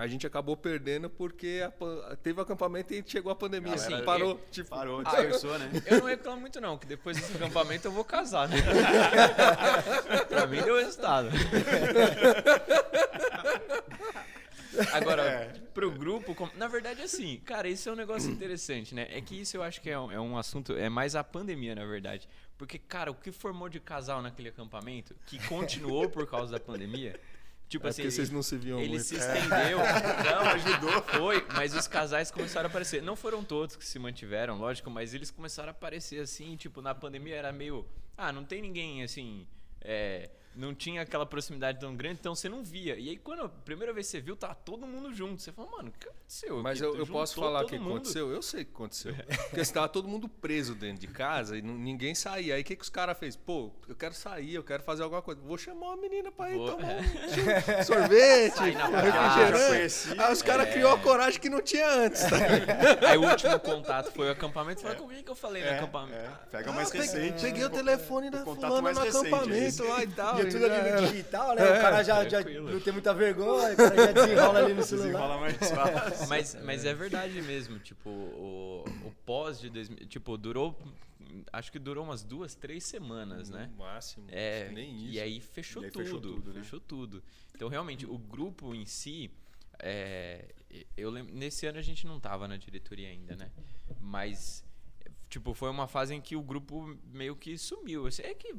[SPEAKER 1] a gente acabou perdendo porque a, teve o acampamento e chegou a pandemia. Assim, parou. Eu,
[SPEAKER 4] tipo, parou, dispersou, ah, né?
[SPEAKER 2] Eu não reclamo muito, não, que depois desse acampamento eu vou casar, né? pra mim deu resultado. Agora, é. pro grupo, na verdade, assim, cara, isso é um negócio interessante, né? É que isso eu acho que é um, é um assunto, é mais a pandemia, na verdade. Porque, cara, o que formou de casal naquele acampamento, que continuou por causa da pandemia,
[SPEAKER 1] Tipo é assim, porque vocês não se viam
[SPEAKER 2] ele
[SPEAKER 1] muito.
[SPEAKER 2] se estendeu. Não, ajudou. Foi, mas os casais começaram a aparecer. Não foram todos que se mantiveram, lógico, mas eles começaram a aparecer assim, tipo, na pandemia era meio. Ah, não tem ninguém assim. É, não tinha aquela proximidade tão grande, então você não via. E aí, quando a primeira vez você viu, tá todo mundo junto. Você falou, mano, o que aconteceu?
[SPEAKER 1] Mas eu, eu posso falar o que mundo? aconteceu? Eu sei o que aconteceu. Porque estava todo mundo preso dentro de casa e ninguém saía. Aí o que, que os caras fez? Pô, eu quero sair, eu quero fazer alguma coisa. Vou chamar uma menina pra ir tomar é. um sorvete, refrigerante. Aí os caras é. criou a coragem que não tinha antes. Tá?
[SPEAKER 2] aí o último contato foi o acampamento. Falei, é. com quem que eu falei no é, acampamento? É.
[SPEAKER 4] Pega mais ah, recente.
[SPEAKER 1] Peguei o telefone da fulana no acampamento lá e tal
[SPEAKER 3] é tudo ali no digital, né? É, o cara já, já não tem muita vergonha, o cara já desenrola ali no celular. Desenrola mais
[SPEAKER 2] fácil. Mas, mas é verdade mesmo, tipo, o, o pós de 2000, tipo, durou acho que durou umas duas, três semanas,
[SPEAKER 1] no
[SPEAKER 2] né?
[SPEAKER 1] máximo.
[SPEAKER 2] É,
[SPEAKER 1] nem isso.
[SPEAKER 2] E aí fechou e aí tudo. Fechou tudo, né? fechou tudo. Então, realmente, o grupo em si. É, eu lembro, nesse ano a gente não tava na diretoria ainda, né? Mas, tipo, foi uma fase em que o grupo meio que sumiu. É que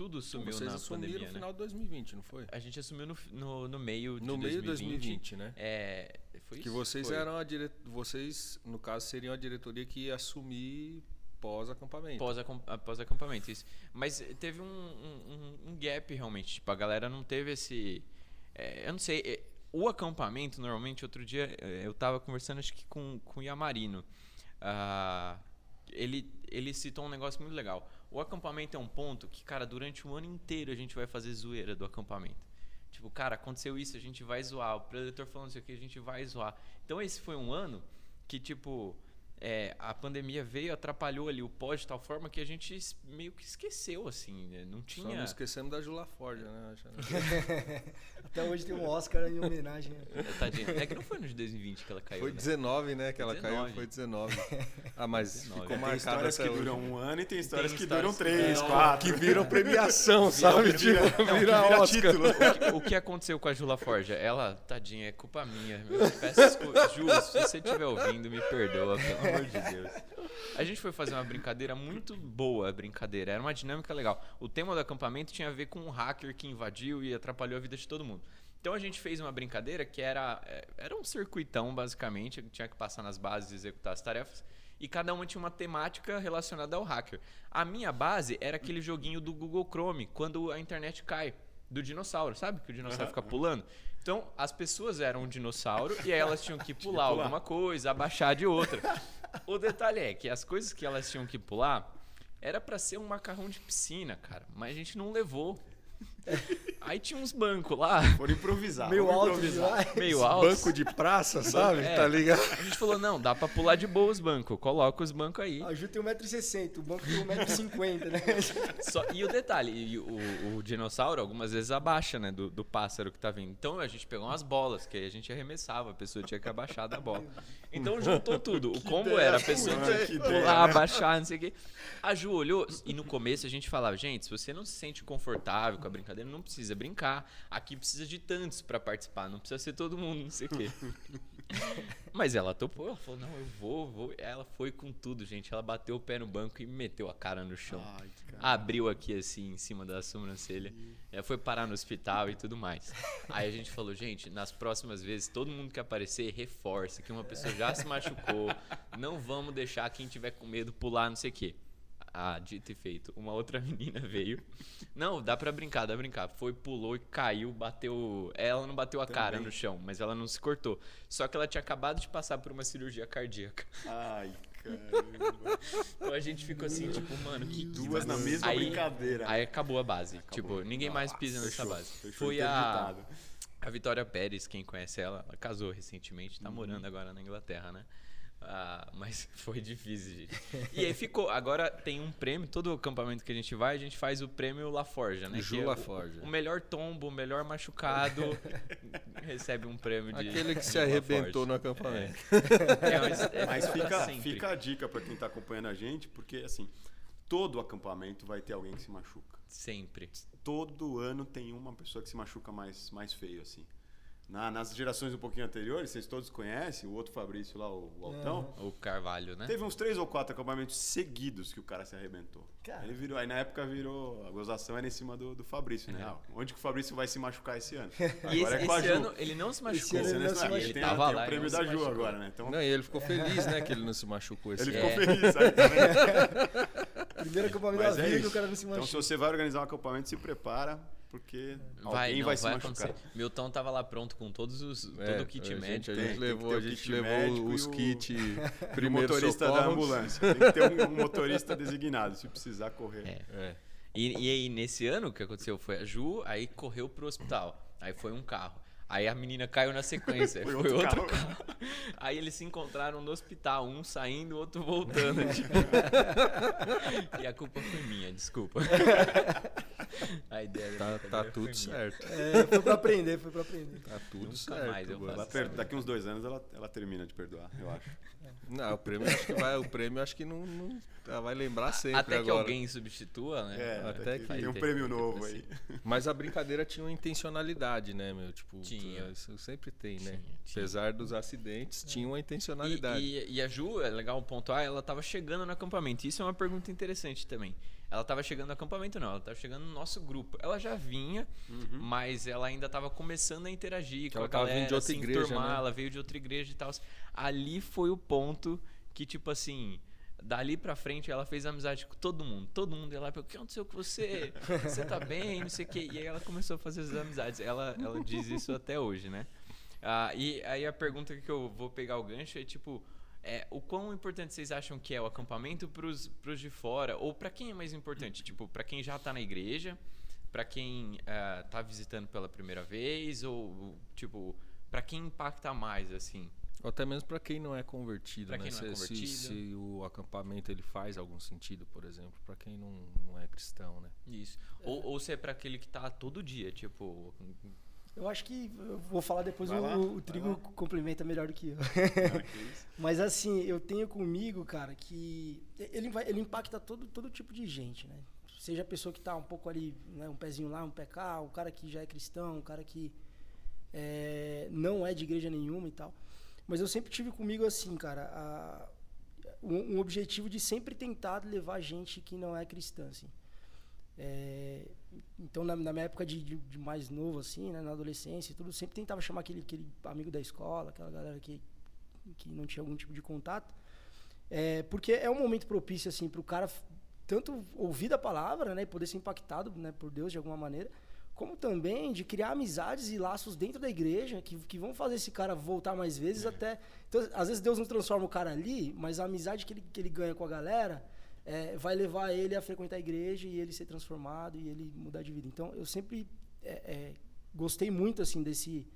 [SPEAKER 2] tudo sumiu
[SPEAKER 1] Vocês
[SPEAKER 2] na
[SPEAKER 1] assumiram
[SPEAKER 2] pandemia,
[SPEAKER 1] no final de 2020, não foi?
[SPEAKER 2] A gente assumiu no, no, no meio de
[SPEAKER 1] no 2020. meio de 2020, né?
[SPEAKER 2] É, foi
[SPEAKER 1] que vocês
[SPEAKER 2] foi.
[SPEAKER 1] eram a dire... vocês, no caso, seriam a diretoria que ia assumir pós-acampamento.
[SPEAKER 2] Pós-acampamento, isso. Mas teve um, um, um, gap realmente. Tipo, a galera não teve esse. É, eu não sei. É, o acampamento, normalmente, outro dia é, eu tava conversando acho que com, com o Yamarino. Uh, ele, ele citou um negócio muito legal. O acampamento é um ponto que, cara, durante o ano inteiro a gente vai fazer zoeira do acampamento. Tipo, cara, aconteceu isso, a gente vai zoar. O predator falando isso aqui, a gente vai zoar. Então esse foi um ano que, tipo, é, a pandemia veio, atrapalhou ali o pós de tal forma que a gente meio que esqueceu, assim, né? Não tinha. Só
[SPEAKER 1] não esquecemos da Jula Ford, né?
[SPEAKER 3] Até hoje tem um Oscar em homenagem.
[SPEAKER 2] É, tadinha. É que não foi no de 2020 que ela caiu.
[SPEAKER 1] Foi 19, né? Que ela 19. caiu, foi 19. Ah, mas 19. ficou marcado. Tem
[SPEAKER 4] histórias que duram um ano e tem histórias tem que histórias duram três, quatro.
[SPEAKER 1] Que viram premiação, sabe? Vira, tipo, vira, vira, vira título.
[SPEAKER 2] O que, o que, aconteceu com a Jula Forja? Ela, tadinha, é culpa minha. Peço desculpa. Ju, se você estiver ouvindo, me perdoa, pelo amor de Deus. A gente foi fazer uma brincadeira muito boa, brincadeira. Era uma dinâmica legal. O tema do acampamento tinha a ver com um hacker que invadiu e atrapalhou a vida de todo mundo. Então a gente fez uma brincadeira que era, é, era um circuitão, basicamente. Tinha que passar nas bases e executar as tarefas. E cada uma tinha uma temática relacionada ao hacker. A minha base era aquele joguinho do Google Chrome, quando a internet cai. do dinossauro, sabe? Que o dinossauro fica pulando. Então, as pessoas eram um dinossauro e aí elas tinham que pular alguma coisa, abaixar de outra. O detalhe é que as coisas que elas tinham que pular era pra ser um macarrão de piscina, cara. Mas a gente não levou. Aí tinha uns bancos lá,
[SPEAKER 4] Foram improvisar.
[SPEAKER 3] Meio alto
[SPEAKER 4] improvisar.
[SPEAKER 3] demais.
[SPEAKER 2] meio altos.
[SPEAKER 1] Banco de praça, sabe?
[SPEAKER 2] É.
[SPEAKER 1] Tá ligado?
[SPEAKER 2] A gente falou, não, dá pra pular de boa os bancos. Coloca os bancos aí.
[SPEAKER 3] A Ju tem 1,60m, o banco tem 1,50m, né?
[SPEAKER 2] Só- e o detalhe, e o, o dinossauro algumas vezes abaixa, né, do, do pássaro que tá vindo. Então a gente pegou umas bolas, que aí a gente arremessava, a pessoa tinha que abaixar da bola. Então juntou tudo. O combo
[SPEAKER 4] ideia
[SPEAKER 2] era a pessoa tinha
[SPEAKER 4] que ideia,
[SPEAKER 2] pular,
[SPEAKER 4] né?
[SPEAKER 2] abaixar, não sei o quê. A Ju olhou, e no começo a gente falava, gente, se você não se sente confortável com a brincadeira, não precisa brincar. Aqui precisa de tantos pra participar, não precisa ser todo mundo, não sei o quê. Mas ela topou, ela falou, não, eu vou, vou. Ela foi com tudo, gente. Ela bateu o pé no banco e meteu a cara no chão
[SPEAKER 4] Ai,
[SPEAKER 2] abriu aqui assim em cima da sobrancelha. Ela foi parar no hospital e tudo mais. Aí a gente falou, gente, nas próximas vezes, todo mundo que aparecer, reforça que uma pessoa já se machucou. Não vamos deixar quem tiver com medo pular, não sei o quê. Ah, dito e feito. Uma outra menina veio. Não, dá pra brincar, dá pra brincar. Foi, pulou e caiu, bateu. Ela não bateu a cara
[SPEAKER 4] Também.
[SPEAKER 2] no chão, mas ela não se cortou. Só que ela tinha acabado de passar por uma cirurgia cardíaca.
[SPEAKER 4] Ai, caramba.
[SPEAKER 2] Então a gente ficou assim, tipo, mano, que. que
[SPEAKER 4] Duas na mesma
[SPEAKER 2] Aí-
[SPEAKER 4] brincadeira.
[SPEAKER 2] Aí acabou a base. Tipo, ninguém mais pisa nessa base.
[SPEAKER 4] fechou
[SPEAKER 2] Foi a, a Vitória Pérez, quem conhece ela, ela casou recentemente, tá morando agora na Inglaterra, né? Ah, mas foi difícil, gente. E aí ficou. Agora tem um prêmio, todo acampamento que a gente vai, a gente faz o prêmio La Forja, né?
[SPEAKER 1] Ju
[SPEAKER 2] é
[SPEAKER 1] La
[SPEAKER 2] o-
[SPEAKER 1] Forja.
[SPEAKER 2] O, melhor tombo, o melhor machucado recebe um prêmio de.
[SPEAKER 1] Aquele que se
[SPEAKER 2] de La
[SPEAKER 1] arrebentou no acampamento.
[SPEAKER 2] É, mas é
[SPEAKER 4] Mas
[SPEAKER 2] pra
[SPEAKER 4] fica,
[SPEAKER 2] sempre.
[SPEAKER 4] fica a dica pra quem tá acompanhando a gente, porque assim, todo acampamento vai ter alguém que se machuca.
[SPEAKER 2] Sempre.
[SPEAKER 4] Todo ano tem uma pessoa que se machuca mais, mais feio, assim. Na- nas gerações um pouquinho anteriores, vocês todos conhecem, o outro Fabrício lá, o, o Altão.
[SPEAKER 2] O Carvalho, né?
[SPEAKER 4] Teve uns três ou quatro acampamentos seguidos que o cara se arrebentou.
[SPEAKER 3] Cara.
[SPEAKER 4] Ele virou, aí na época virou, a gozação era em cima do, do Fabrício, né? Ah, onde que o Fabrício vai se machucar esse ano?
[SPEAKER 2] E esse,
[SPEAKER 4] Agora é com a
[SPEAKER 2] esse
[SPEAKER 4] Ju.
[SPEAKER 2] ano ele não se machucou.
[SPEAKER 3] ano
[SPEAKER 4] Esse
[SPEAKER 3] ele
[SPEAKER 4] ano
[SPEAKER 3] não se
[SPEAKER 4] é-
[SPEAKER 3] machucou.
[SPEAKER 4] ele tem,
[SPEAKER 2] Tava
[SPEAKER 4] tem
[SPEAKER 2] lá
[SPEAKER 4] o prêmio da Ju
[SPEAKER 2] machucou.
[SPEAKER 4] agora, né? Então,
[SPEAKER 1] Não, e ele ficou feliz, né, que ele não se machucou esse
[SPEAKER 4] ele
[SPEAKER 1] ano.
[SPEAKER 4] ficou feliz, aí, vendo?
[SPEAKER 3] Primeiro acampamento
[SPEAKER 4] Mas
[SPEAKER 3] da
[SPEAKER 4] é
[SPEAKER 3] vida, o cara não se
[SPEAKER 4] Então, se você vai organizar um acampamento, se prepara, porque
[SPEAKER 2] Vai,
[SPEAKER 4] alguém
[SPEAKER 2] não,
[SPEAKER 4] vai se
[SPEAKER 2] vai
[SPEAKER 4] machucar.
[SPEAKER 2] acontecer. Milton tava lá pronto com todos os
[SPEAKER 1] É,
[SPEAKER 2] todo o kit
[SPEAKER 1] a gente,
[SPEAKER 2] médico.
[SPEAKER 1] a gente
[SPEAKER 4] tem que
[SPEAKER 1] levou, a
[SPEAKER 4] o
[SPEAKER 1] gente levou os
[SPEAKER 4] o-
[SPEAKER 1] kits
[SPEAKER 4] o
[SPEAKER 1] primeiro
[SPEAKER 4] motorista da ambulância. Tem que ter um, um motorista designado, se precisar correr.
[SPEAKER 2] É.
[SPEAKER 1] É.
[SPEAKER 2] E, e aí, nesse ano, o que aconteceu foi a Ju, aí correu pro hospital. Aí foi um carro. Aí a menina caiu na sequência.
[SPEAKER 4] Foi
[SPEAKER 2] foi,
[SPEAKER 4] outro
[SPEAKER 2] outro,
[SPEAKER 4] carro.
[SPEAKER 2] carro. Aí eles se encontraram no hospital, um saindo, o outro voltando. tipo. e a culpa foi minha, desculpa. a ideia
[SPEAKER 1] Tá, tá tudo certo.
[SPEAKER 3] É, foi pra aprender, foi pra aprender.
[SPEAKER 1] Tá tudo
[SPEAKER 2] Nunca
[SPEAKER 1] certo.
[SPEAKER 2] mais eu faço
[SPEAKER 4] Ela per- Daqui uns dois anos ela, ela termina de perdoar, eu acho.
[SPEAKER 1] Não, o prêmio acho que vai, o prêmio acho que não, não- ela vai lembrar sempre
[SPEAKER 2] Até que
[SPEAKER 1] agora.
[SPEAKER 2] alguém substitua, né?
[SPEAKER 4] É,
[SPEAKER 1] até
[SPEAKER 4] até
[SPEAKER 1] que-
[SPEAKER 4] que tem um prêmio novo aí.
[SPEAKER 1] Mas a brincadeira tinha uma intencionalidade, né, meu? Tipo,
[SPEAKER 2] Tinha.
[SPEAKER 1] isso sempre tem, né?
[SPEAKER 2] Tinha, tinha.
[SPEAKER 1] Apesar dos acidentes, tinha uma intencionalidade.
[SPEAKER 2] E, e- e a Ju, é legal pontuar, ela tava chegando no acampamento. Isso é uma pergunta interessante também. Ela tava chegando no acampamento, não, ela tava chegando no nosso grupo. Ela já vinha, mas ela ainda tava começando a interagir
[SPEAKER 1] Que
[SPEAKER 2] com
[SPEAKER 1] ela
[SPEAKER 2] a
[SPEAKER 1] tava
[SPEAKER 2] galera,
[SPEAKER 1] vindo de outra
[SPEAKER 2] se
[SPEAKER 1] igreja,
[SPEAKER 2] enturmar,
[SPEAKER 1] né?
[SPEAKER 2] ela veio de outra igreja e tal. Ali foi o ponto que, tipo assim, dali pra frente ela fez amizade com todo mundo. Todo mundo ia lá, o que aconteceu com você? Você tá bem? Não sei o quê. E aí ela começou a fazer as amizades. Ela, ela diz isso até hoje, né? Ah, e aí a pergunta que eu vou pegar o gancho é tipo, é, o quão importante vocês acham que é o acampamento pros, pros de fora? Ou pra quem é mais importante? Tipo, pra quem já tá na igreja, pra quem ah, tá visitando pela primeira vez, ou tipo, pra quem impacta mais, assim?
[SPEAKER 1] Ou até mesmo para quem não é convertido,
[SPEAKER 2] Pra
[SPEAKER 1] né?
[SPEAKER 2] quem não é
[SPEAKER 1] se, se-
[SPEAKER 2] convertido.
[SPEAKER 1] se o acampamento ele faz algum sentido, por exemplo, para quem não, não é cristão, né?
[SPEAKER 2] Isso. Ou, ou se é pra aquele que tá todo dia, tipo.
[SPEAKER 3] Eu acho que eu vou falar depois,
[SPEAKER 4] Vai
[SPEAKER 3] o,
[SPEAKER 4] lá,
[SPEAKER 3] o Trigo complementa melhor do que eu.
[SPEAKER 4] Que.
[SPEAKER 3] Mas assim, eu tenho comigo, cara, que ele, vai, ele impacta todo, todo tipo de gente, né? Seja a pessoa que tá um pouco ali, né, um pezinho lá, um pé cá, o cara que já é cristão, o cara que é, não é de igreja nenhuma e tal. Mas eu sempre tive comigo assim, cara, a- um, um objetivo de sempre tentar levar gente que não é cristã, assim. É, então, na, na minha época de, de- de mais novo, assim, né, na adolescência e tudo, sempre tentava chamar aquele, aquele amigo da escola, aquela galera que, que não tinha algum tipo de contato. É, porque é um momento propício, assim, para o cara tanto ouvir da palavra, né, e poder ser impactado, né, por Deus de alguma maneira, como também de criar amizades e laços dentro da igreja que, que vão fazer esse cara voltar mais vezes até. Então, às vezes Deus não transforma o cara ali, mas a amizade que ele, que ele ganha com a galera é, vai levar ele a frequentar a igreja e ele ser transformado e ele mudar de vida. Então, eu sempre é, é, gostei muito assim desse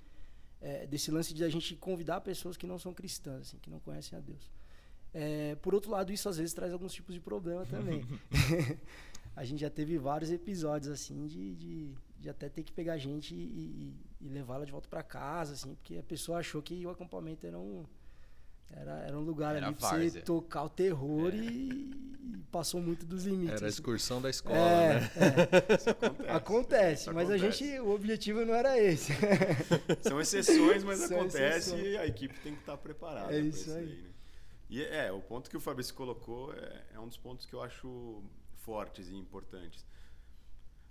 [SPEAKER 3] é, desse lance de a gente convidar pessoas que não são cristãs, assim, que não conhecem a Deus. É, por outro lado, isso às vezes traz alguns tipos de problema também. a gente já teve vários episódios assim de, de, de até ter que pegar a gente e, e, e levá-la de volta para casa, assim, porque a pessoa achou que o acampamento era um era, era um lugar
[SPEAKER 2] Era
[SPEAKER 3] ali pra
[SPEAKER 2] várzea.
[SPEAKER 3] você tocar o terror e, e passou muito dos limites.
[SPEAKER 1] Era a
[SPEAKER 3] assim.
[SPEAKER 1] excursão da escola,
[SPEAKER 3] É,
[SPEAKER 1] né?
[SPEAKER 3] é.
[SPEAKER 4] Isso acontece.
[SPEAKER 3] Acontece,
[SPEAKER 4] Isso
[SPEAKER 3] mas
[SPEAKER 4] acontece.
[SPEAKER 3] a gente, o objetivo não era esse.
[SPEAKER 4] São exceções, mas
[SPEAKER 3] São
[SPEAKER 4] acontece
[SPEAKER 3] exceções.
[SPEAKER 4] e a equipe tem que estar preparada.
[SPEAKER 3] É isso aí.
[SPEAKER 4] daí, né? E é, o ponto que o Fabrício colocou é, é um dos pontos que eu acho fortes e importantes.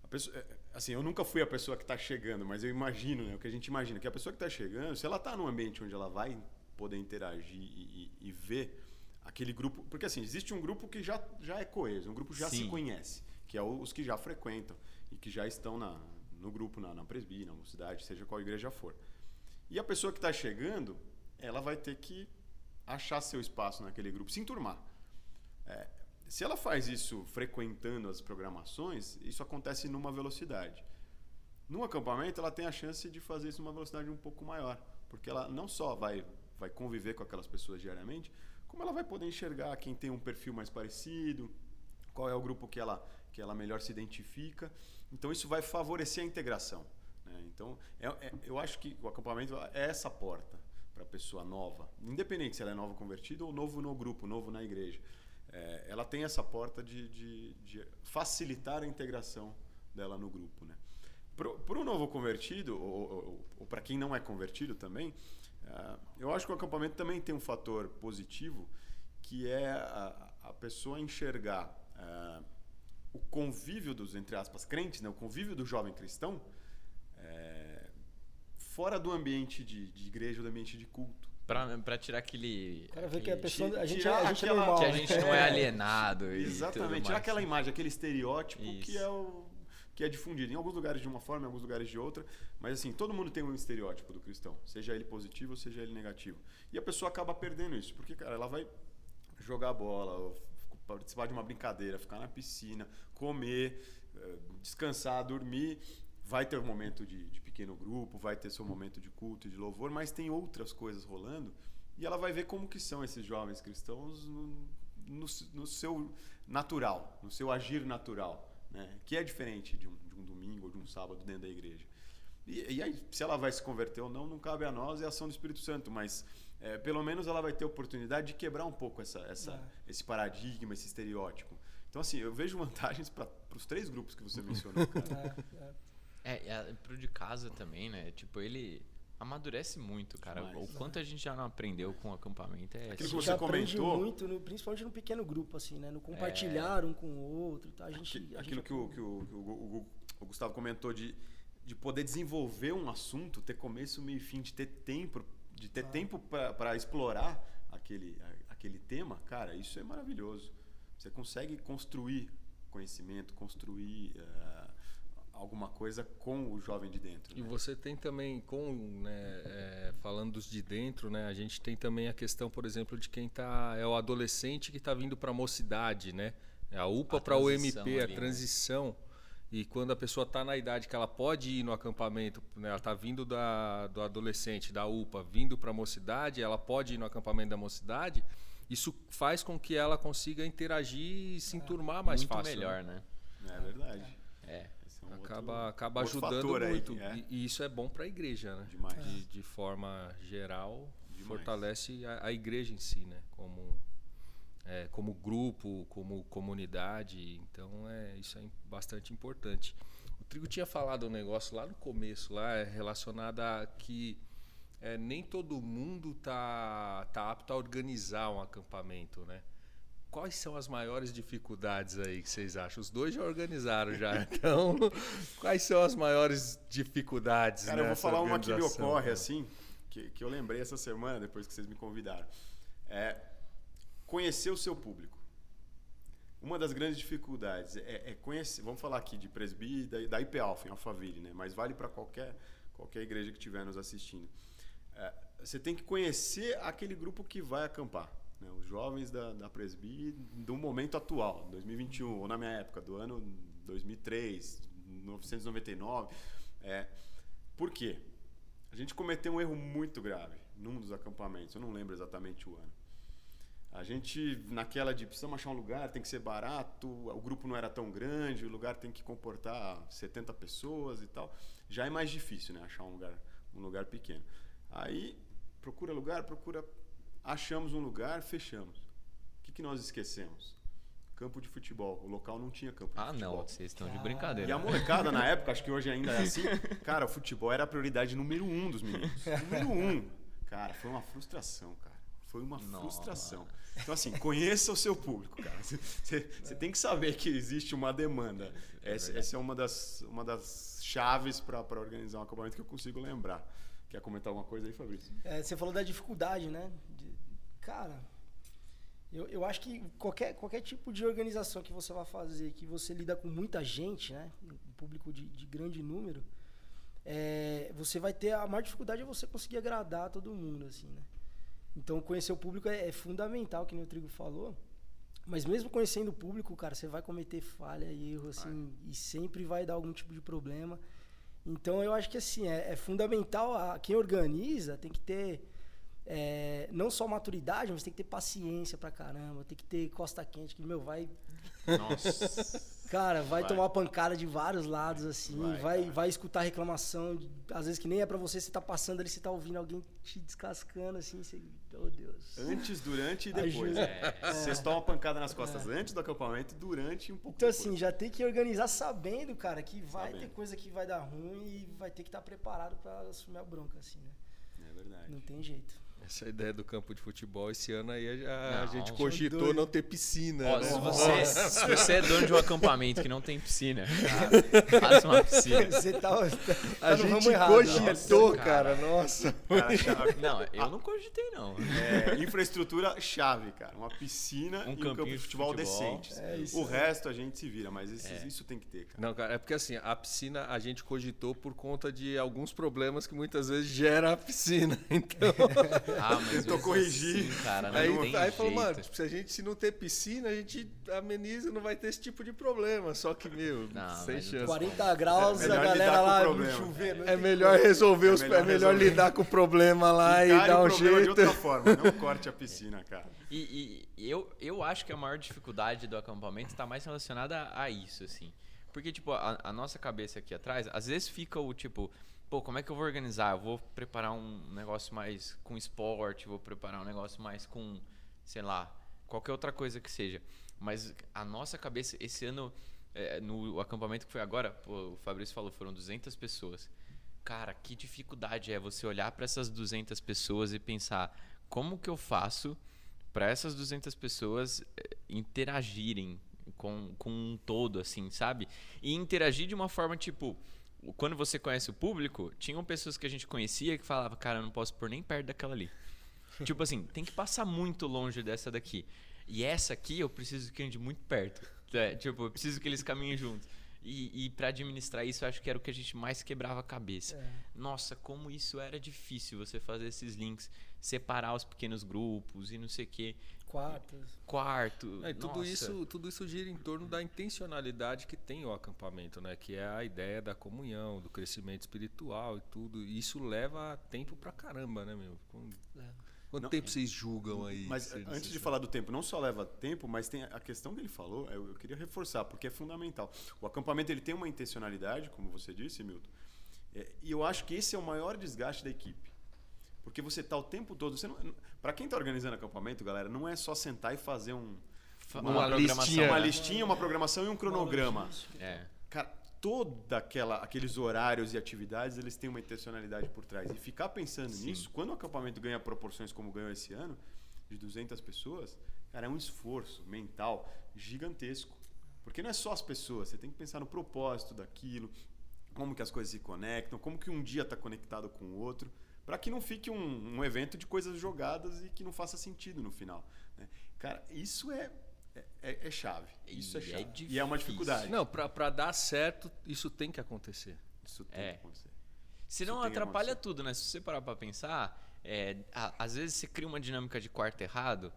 [SPEAKER 4] A pessoa- é, assim, eu nunca fui a pessoa que está chegando, mas eu imagino, né, o que a gente imagina, que a pessoa que está chegando, se ela está num ambiente onde ela vai poder interagir e, e- e ver aquele grupo, porque assim, existe um grupo que já, já é coeso, um grupo que já se
[SPEAKER 2] Sim.
[SPEAKER 4] conhece, que é os que já frequentam e que já estão na, no grupo, na, na presbí, na mocidade, seja qual igreja for. E a pessoa que está chegando, ela vai ter que achar seu espaço naquele grupo, se enturmar. É, se ela faz isso frequentando as programações, isso acontece numa velocidade. No acampamento, ela tem a chance de fazer isso numa velocidade um pouco maior, porque ela não só vai, vai conviver com aquelas pessoas diariamente, como ela vai poder enxergar quem tem um perfil mais parecido, qual é o grupo que ela, que ela melhor se identifica. Então, isso vai favorecer a integração. né? Então, é- é- eu acho que o acampamento é essa porta para a pessoa nova, independente se ela é nova convertida ou novo no grupo, novo na igreja. É, ela tem essa porta de, de- de facilitar a integração dela no grupo. Né? Para o novo convertido, ou, ou- ou para quem não é convertido também, eu acho que o acampamento também tem um fator positivo, que é a, a pessoa enxergar ah, o convívio dos, entre aspas, crentes, né? o convívio do jovem cristão, é, fora do ambiente de, de igreja, do ambiente de culto.
[SPEAKER 2] Pra, pra tirar aquele.
[SPEAKER 3] Cara vê que a
[SPEAKER 2] aquele-
[SPEAKER 3] pessoa. A gente,
[SPEAKER 4] tirar
[SPEAKER 3] a gente é
[SPEAKER 4] aquela-
[SPEAKER 3] normal.
[SPEAKER 2] Que a
[SPEAKER 3] né?
[SPEAKER 2] gente não é alienado. e
[SPEAKER 4] Exatamente, tirar aquela imagem, aquele estereótipo que
[SPEAKER 2] Isso.
[SPEAKER 4] é o que é difundido em alguns lugares de uma forma, em alguns lugares de outra, mas assim, todo mundo tem um estereótipo do cristão, seja ele positivo ou seja ele negativo. E a pessoa acaba perdendo isso, porque cara, ela vai jogar bola, participar de uma brincadeira, ficar na piscina, comer, eh, descansar, dormir, vai ter um momento de, de pequeno grupo, vai ter seu momento de culto e de louvor, mas tem outras coisas rolando e ela vai ver como que são esses jovens cristãos no, no, no seu natural, no seu agir natural, né? que é diferente de um, de um domingo ou de um sábado dentro da igreja. E, e aí, se ela vai se converter ou não, não cabe a nós, é a ação do Espírito Santo, mas é, pelo menos ela vai ter oportunidade de quebrar um pouco essa, essa,
[SPEAKER 3] É.
[SPEAKER 4] esse paradigma, esse estereótipo. Então, assim, eu vejo vantagens para os três grupos que você mencionou, cara.
[SPEAKER 3] É, é.
[SPEAKER 2] É, é, pro de casa também, né? Tipo, ele amadurece muito, cara.
[SPEAKER 4] Demais.
[SPEAKER 2] O quanto a gente já não aprendeu com o acampamento é.
[SPEAKER 4] Aquilo que você comentou-
[SPEAKER 3] muito, no- principalmente no pequeno grupo, assim, né? No compartilhar um com o outro. Tá? A gente,
[SPEAKER 4] Aqui-
[SPEAKER 3] a
[SPEAKER 4] Aquilo
[SPEAKER 3] gente
[SPEAKER 4] que, o, que, o, que o o Gu- o Gustavo comentou de, de poder desenvolver um assunto, ter começo, meio e fim, de ter tempo, de ter
[SPEAKER 3] Ah.
[SPEAKER 4] tempo para explorar aquele, a- aquele tema, cara, isso é maravilhoso. Você consegue construir conhecimento, construir eh, alguma coisa com o jovem de dentro.
[SPEAKER 1] E
[SPEAKER 4] né?
[SPEAKER 1] você tem também, com, né, é, falando dos de dentro, né, a gente tem também a questão, por exemplo, de quem tá, é o adolescente que está vindo para a mocidade, né? É a UPA
[SPEAKER 2] A
[SPEAKER 1] para o MP, a
[SPEAKER 2] ali, né?
[SPEAKER 1] transição. E quando a pessoa está na idade que ela pode ir no acampamento, né, ela está vindo da, do adolescente, da UPA, vindo para a mocidade, ela pode ir no acampamento da mocidade, isso faz com que ela consiga interagir e se enturmar mais
[SPEAKER 2] muito
[SPEAKER 1] fácil. né?
[SPEAKER 2] melhor, né?
[SPEAKER 4] É verdade.
[SPEAKER 2] É.
[SPEAKER 4] Um
[SPEAKER 1] acaba acaba ajudando
[SPEAKER 4] fator aí,
[SPEAKER 1] muito
[SPEAKER 4] é.
[SPEAKER 1] e, e isso é bom para a igreja né
[SPEAKER 4] Demais.
[SPEAKER 1] de, de forma geral
[SPEAKER 4] Demais.
[SPEAKER 1] fortalece a, a igreja em si né como é, como grupo como comunidade então é isso é bastante importante o Trigo tinha falado um negócio lá no começo lá é, relacionado a que é, nem todo mundo tá tá apto a organizar um acampamento né Quais são as maiores dificuldades aí que vocês acham? Os dois já organizaram já, então quais são as maiores dificuldades?
[SPEAKER 4] Cara, eu vou falar uma que me ocorre assim, que, que eu lembrei essa semana, depois que vocês me convidaram. É conhecer o seu público. uma das grandes dificuldades é, é conhecer. Vamos falar aqui de presbi da, da IP Alpha, em Alphaville, né? mas vale para qualquer, qualquer igreja que estiver nos assistindo. É, você tem que conhecer aquele grupo que vai acampar. Né? Os jovens da, da presbi do momento atual, 2021, ou na minha época, do ano 2003, 1999. É, por quê? A gente cometeu um erro muito grave num dos acampamentos, eu não lembro exatamente o ano. A gente, naquela de precisamos achar um lugar, tem que ser barato, o grupo não era tão grande, o lugar tem que comportar 70 pessoas e tal. Já é mais difícil, né? Achar um lugar, um lugar pequeno. Aí, procura lugar, procura. Achamos um lugar, fechamos. O que, que nós esquecemos? Campo de futebol. O local não tinha campo de
[SPEAKER 2] ah,
[SPEAKER 4] futebol.
[SPEAKER 2] Ah, não, vocês estão de brincadeira.
[SPEAKER 4] E a molecada, na época, acho que hoje ainda é assim, cara, o futebol era a prioridade número um dos meninos. Número um. Cara, foi uma frustração, cara. Foi uma Nossa. frustração. Então, assim, conheça o seu público, cara. Você, tem que saber que existe uma demanda. É essa, essa, é uma das, uma das chaves para organizar um acampamento que eu consigo lembrar. Quer comentar alguma coisa aí, Fabrício?
[SPEAKER 3] É, você falou da dificuldade, né? Cara, eu, eu acho que qualquer, qualquer tipo de organização que você vai fazer, que você lida com muita gente, né? Um público de, de grande número, é, você vai ter a maior dificuldade é você conseguir agradar todo mundo, assim, né? Então, conhecer o público é, é fundamental, que nem o Trigo falou. Mas mesmo conhecendo o público, cara, você vai cometer falha e erro, assim, e sempre vai dar algum tipo de problema. Então, eu acho que, assim, é, é fundamental, a, quem organiza tem que ter é, não só maturidade, mas tem que ter paciência pra caramba, tem que ter costa quente, que, meu, vai...
[SPEAKER 2] Nossa...
[SPEAKER 3] Cara, vai, vai, tomar pancada de vários lados, assim. Vai, vai, vai, escutar reclamação. Às vezes que nem é pra você, você tá passando ali, você tá ouvindo alguém te descascando, assim. Você, oh, Deus.
[SPEAKER 4] Antes, durante e depois. É. Vocês tomam pancada nas costas é. antes do acampamento, durante e um pouco
[SPEAKER 3] Então,
[SPEAKER 4] depois.
[SPEAKER 3] assim, já tem que organizar sabendo, cara, que vai sabendo. ter coisa que vai dar ruim e vai ter que estar tá preparado pra assumir a bronca, assim, né?
[SPEAKER 4] É verdade.
[SPEAKER 3] Não tem jeito.
[SPEAKER 1] Essa ideia do campo de futebol esse ano aí a, a gente cogitou não ter piscina.
[SPEAKER 2] Ó,
[SPEAKER 1] né?
[SPEAKER 2] se, você, se, você, é dono de um acampamento que não tem piscina, cara, faça uma piscina.
[SPEAKER 3] Você tá, tá
[SPEAKER 1] a gente cogitou, nossa, cara. Nossa.
[SPEAKER 2] Cara, não, eu não cogitei, não.
[SPEAKER 4] É, infraestrutura chave, cara. Uma piscina um e um campo de futebol, de futebol. decente. É isso, o resto a gente se vira, mas esses, é. isso tem que ter, cara.
[SPEAKER 1] Não, cara, é porque assim, a piscina a gente cogitou por conta de alguns problemas que muitas vezes gera a piscina. Então.
[SPEAKER 2] Ah,
[SPEAKER 4] tentou corrigir.
[SPEAKER 2] Assim, cara, não
[SPEAKER 1] aí,
[SPEAKER 2] tem
[SPEAKER 1] aí
[SPEAKER 2] falou,
[SPEAKER 1] mano, se a gente se não ter piscina, a gente ameniza, não vai ter esse tipo de problema. Só que, meu, não, sem chance.
[SPEAKER 3] 40 graus, é a galera lá no chuveiro.
[SPEAKER 1] É melhor resolver os. É melhor, é melhor resolver. lidar com o problema lá e, e dar um jeito. de
[SPEAKER 4] outra forma, não corte a piscina, cara.
[SPEAKER 2] E, e, eu, eu acho que a maior dificuldade do acampamento está mais relacionada a isso, assim. Porque, tipo, a, a nossa cabeça aqui atrás, às vezes fica o tipo pô, como é que eu vou organizar? Eu vou preparar um negócio mais com esporte, vou preparar um negócio mais com, sei lá, qualquer outra coisa que seja. Mas a nossa cabeça, esse ano, é, no acampamento que foi agora, pô, o Fabrício falou, foram 200 pessoas. Cara, que dificuldade é você olhar para essas 200 pessoas e pensar como que eu faço para essas 200 pessoas é, interagirem com, com um todo, assim, sabe? E interagir de uma forma tipo quando você conhece o público, tinham pessoas que a gente conhecia que falava, cara, eu não posso pôr nem perto daquela ali. tipo assim, tem que passar muito longe dessa daqui. E essa aqui eu preciso que ande muito perto. É, tipo, eu preciso que eles caminhem juntos. E, e para administrar isso, eu acho que era o que a gente mais quebrava a cabeça. É. Nossa, como isso era difícil você fazer esses links, separar os pequenos grupos e não sei o quê.
[SPEAKER 3] Quartos.
[SPEAKER 2] Quarto.
[SPEAKER 1] É, tudo, isso, tudo isso gira em torno da intencionalidade que tem o acampamento, né? Que é a ideia da comunhão, do crescimento espiritual e tudo. E isso leva tempo pra caramba, né, meu? Quanto não, tempo vocês julgam aí?
[SPEAKER 4] Mas antes de falar do tempo, não só leva tempo, mas tem a questão que ele falou, eu, eu queria reforçar, porque é fundamental. O acampamento ele tem uma intencionalidade, como você disse, Milton. É, e eu acho que esse é o maior desgaste da equipe. Porque você está o tempo todo. Para quem está organizando acampamento, galera, não é só sentar e fazer um,
[SPEAKER 2] uma, uma listinha.
[SPEAKER 4] Uma listinha, uma programação e um cronograma.
[SPEAKER 2] É.
[SPEAKER 4] Cara, toda aquela aqueles horários e atividades, eles têm uma intencionalidade por trás. E ficar pensando Sim. nisso, quando o acampamento ganha proporções como ganhou esse ano, de 200 pessoas, cara, é um esforço mental gigantesco. Porque não é só as pessoas, você tem que pensar no propósito daquilo, como que as coisas se conectam, como que um dia está conectado com o outro para que não fique um, um, evento de coisas jogadas e que não faça sentido no final. Né? Cara, isso é é, é, é chave. Isso é
[SPEAKER 2] E é
[SPEAKER 4] chave.
[SPEAKER 2] difícil.
[SPEAKER 4] e é uma dificuldade.
[SPEAKER 1] Não, pra, pra dar certo, isso tem que acontecer.
[SPEAKER 4] Isso tem
[SPEAKER 2] É.
[SPEAKER 4] que acontecer.
[SPEAKER 2] Senão
[SPEAKER 4] Isso
[SPEAKER 2] atrapalha tudo, né? Se você parar pra pensar, é, a- às vezes você cria uma dinâmica de quarto errado,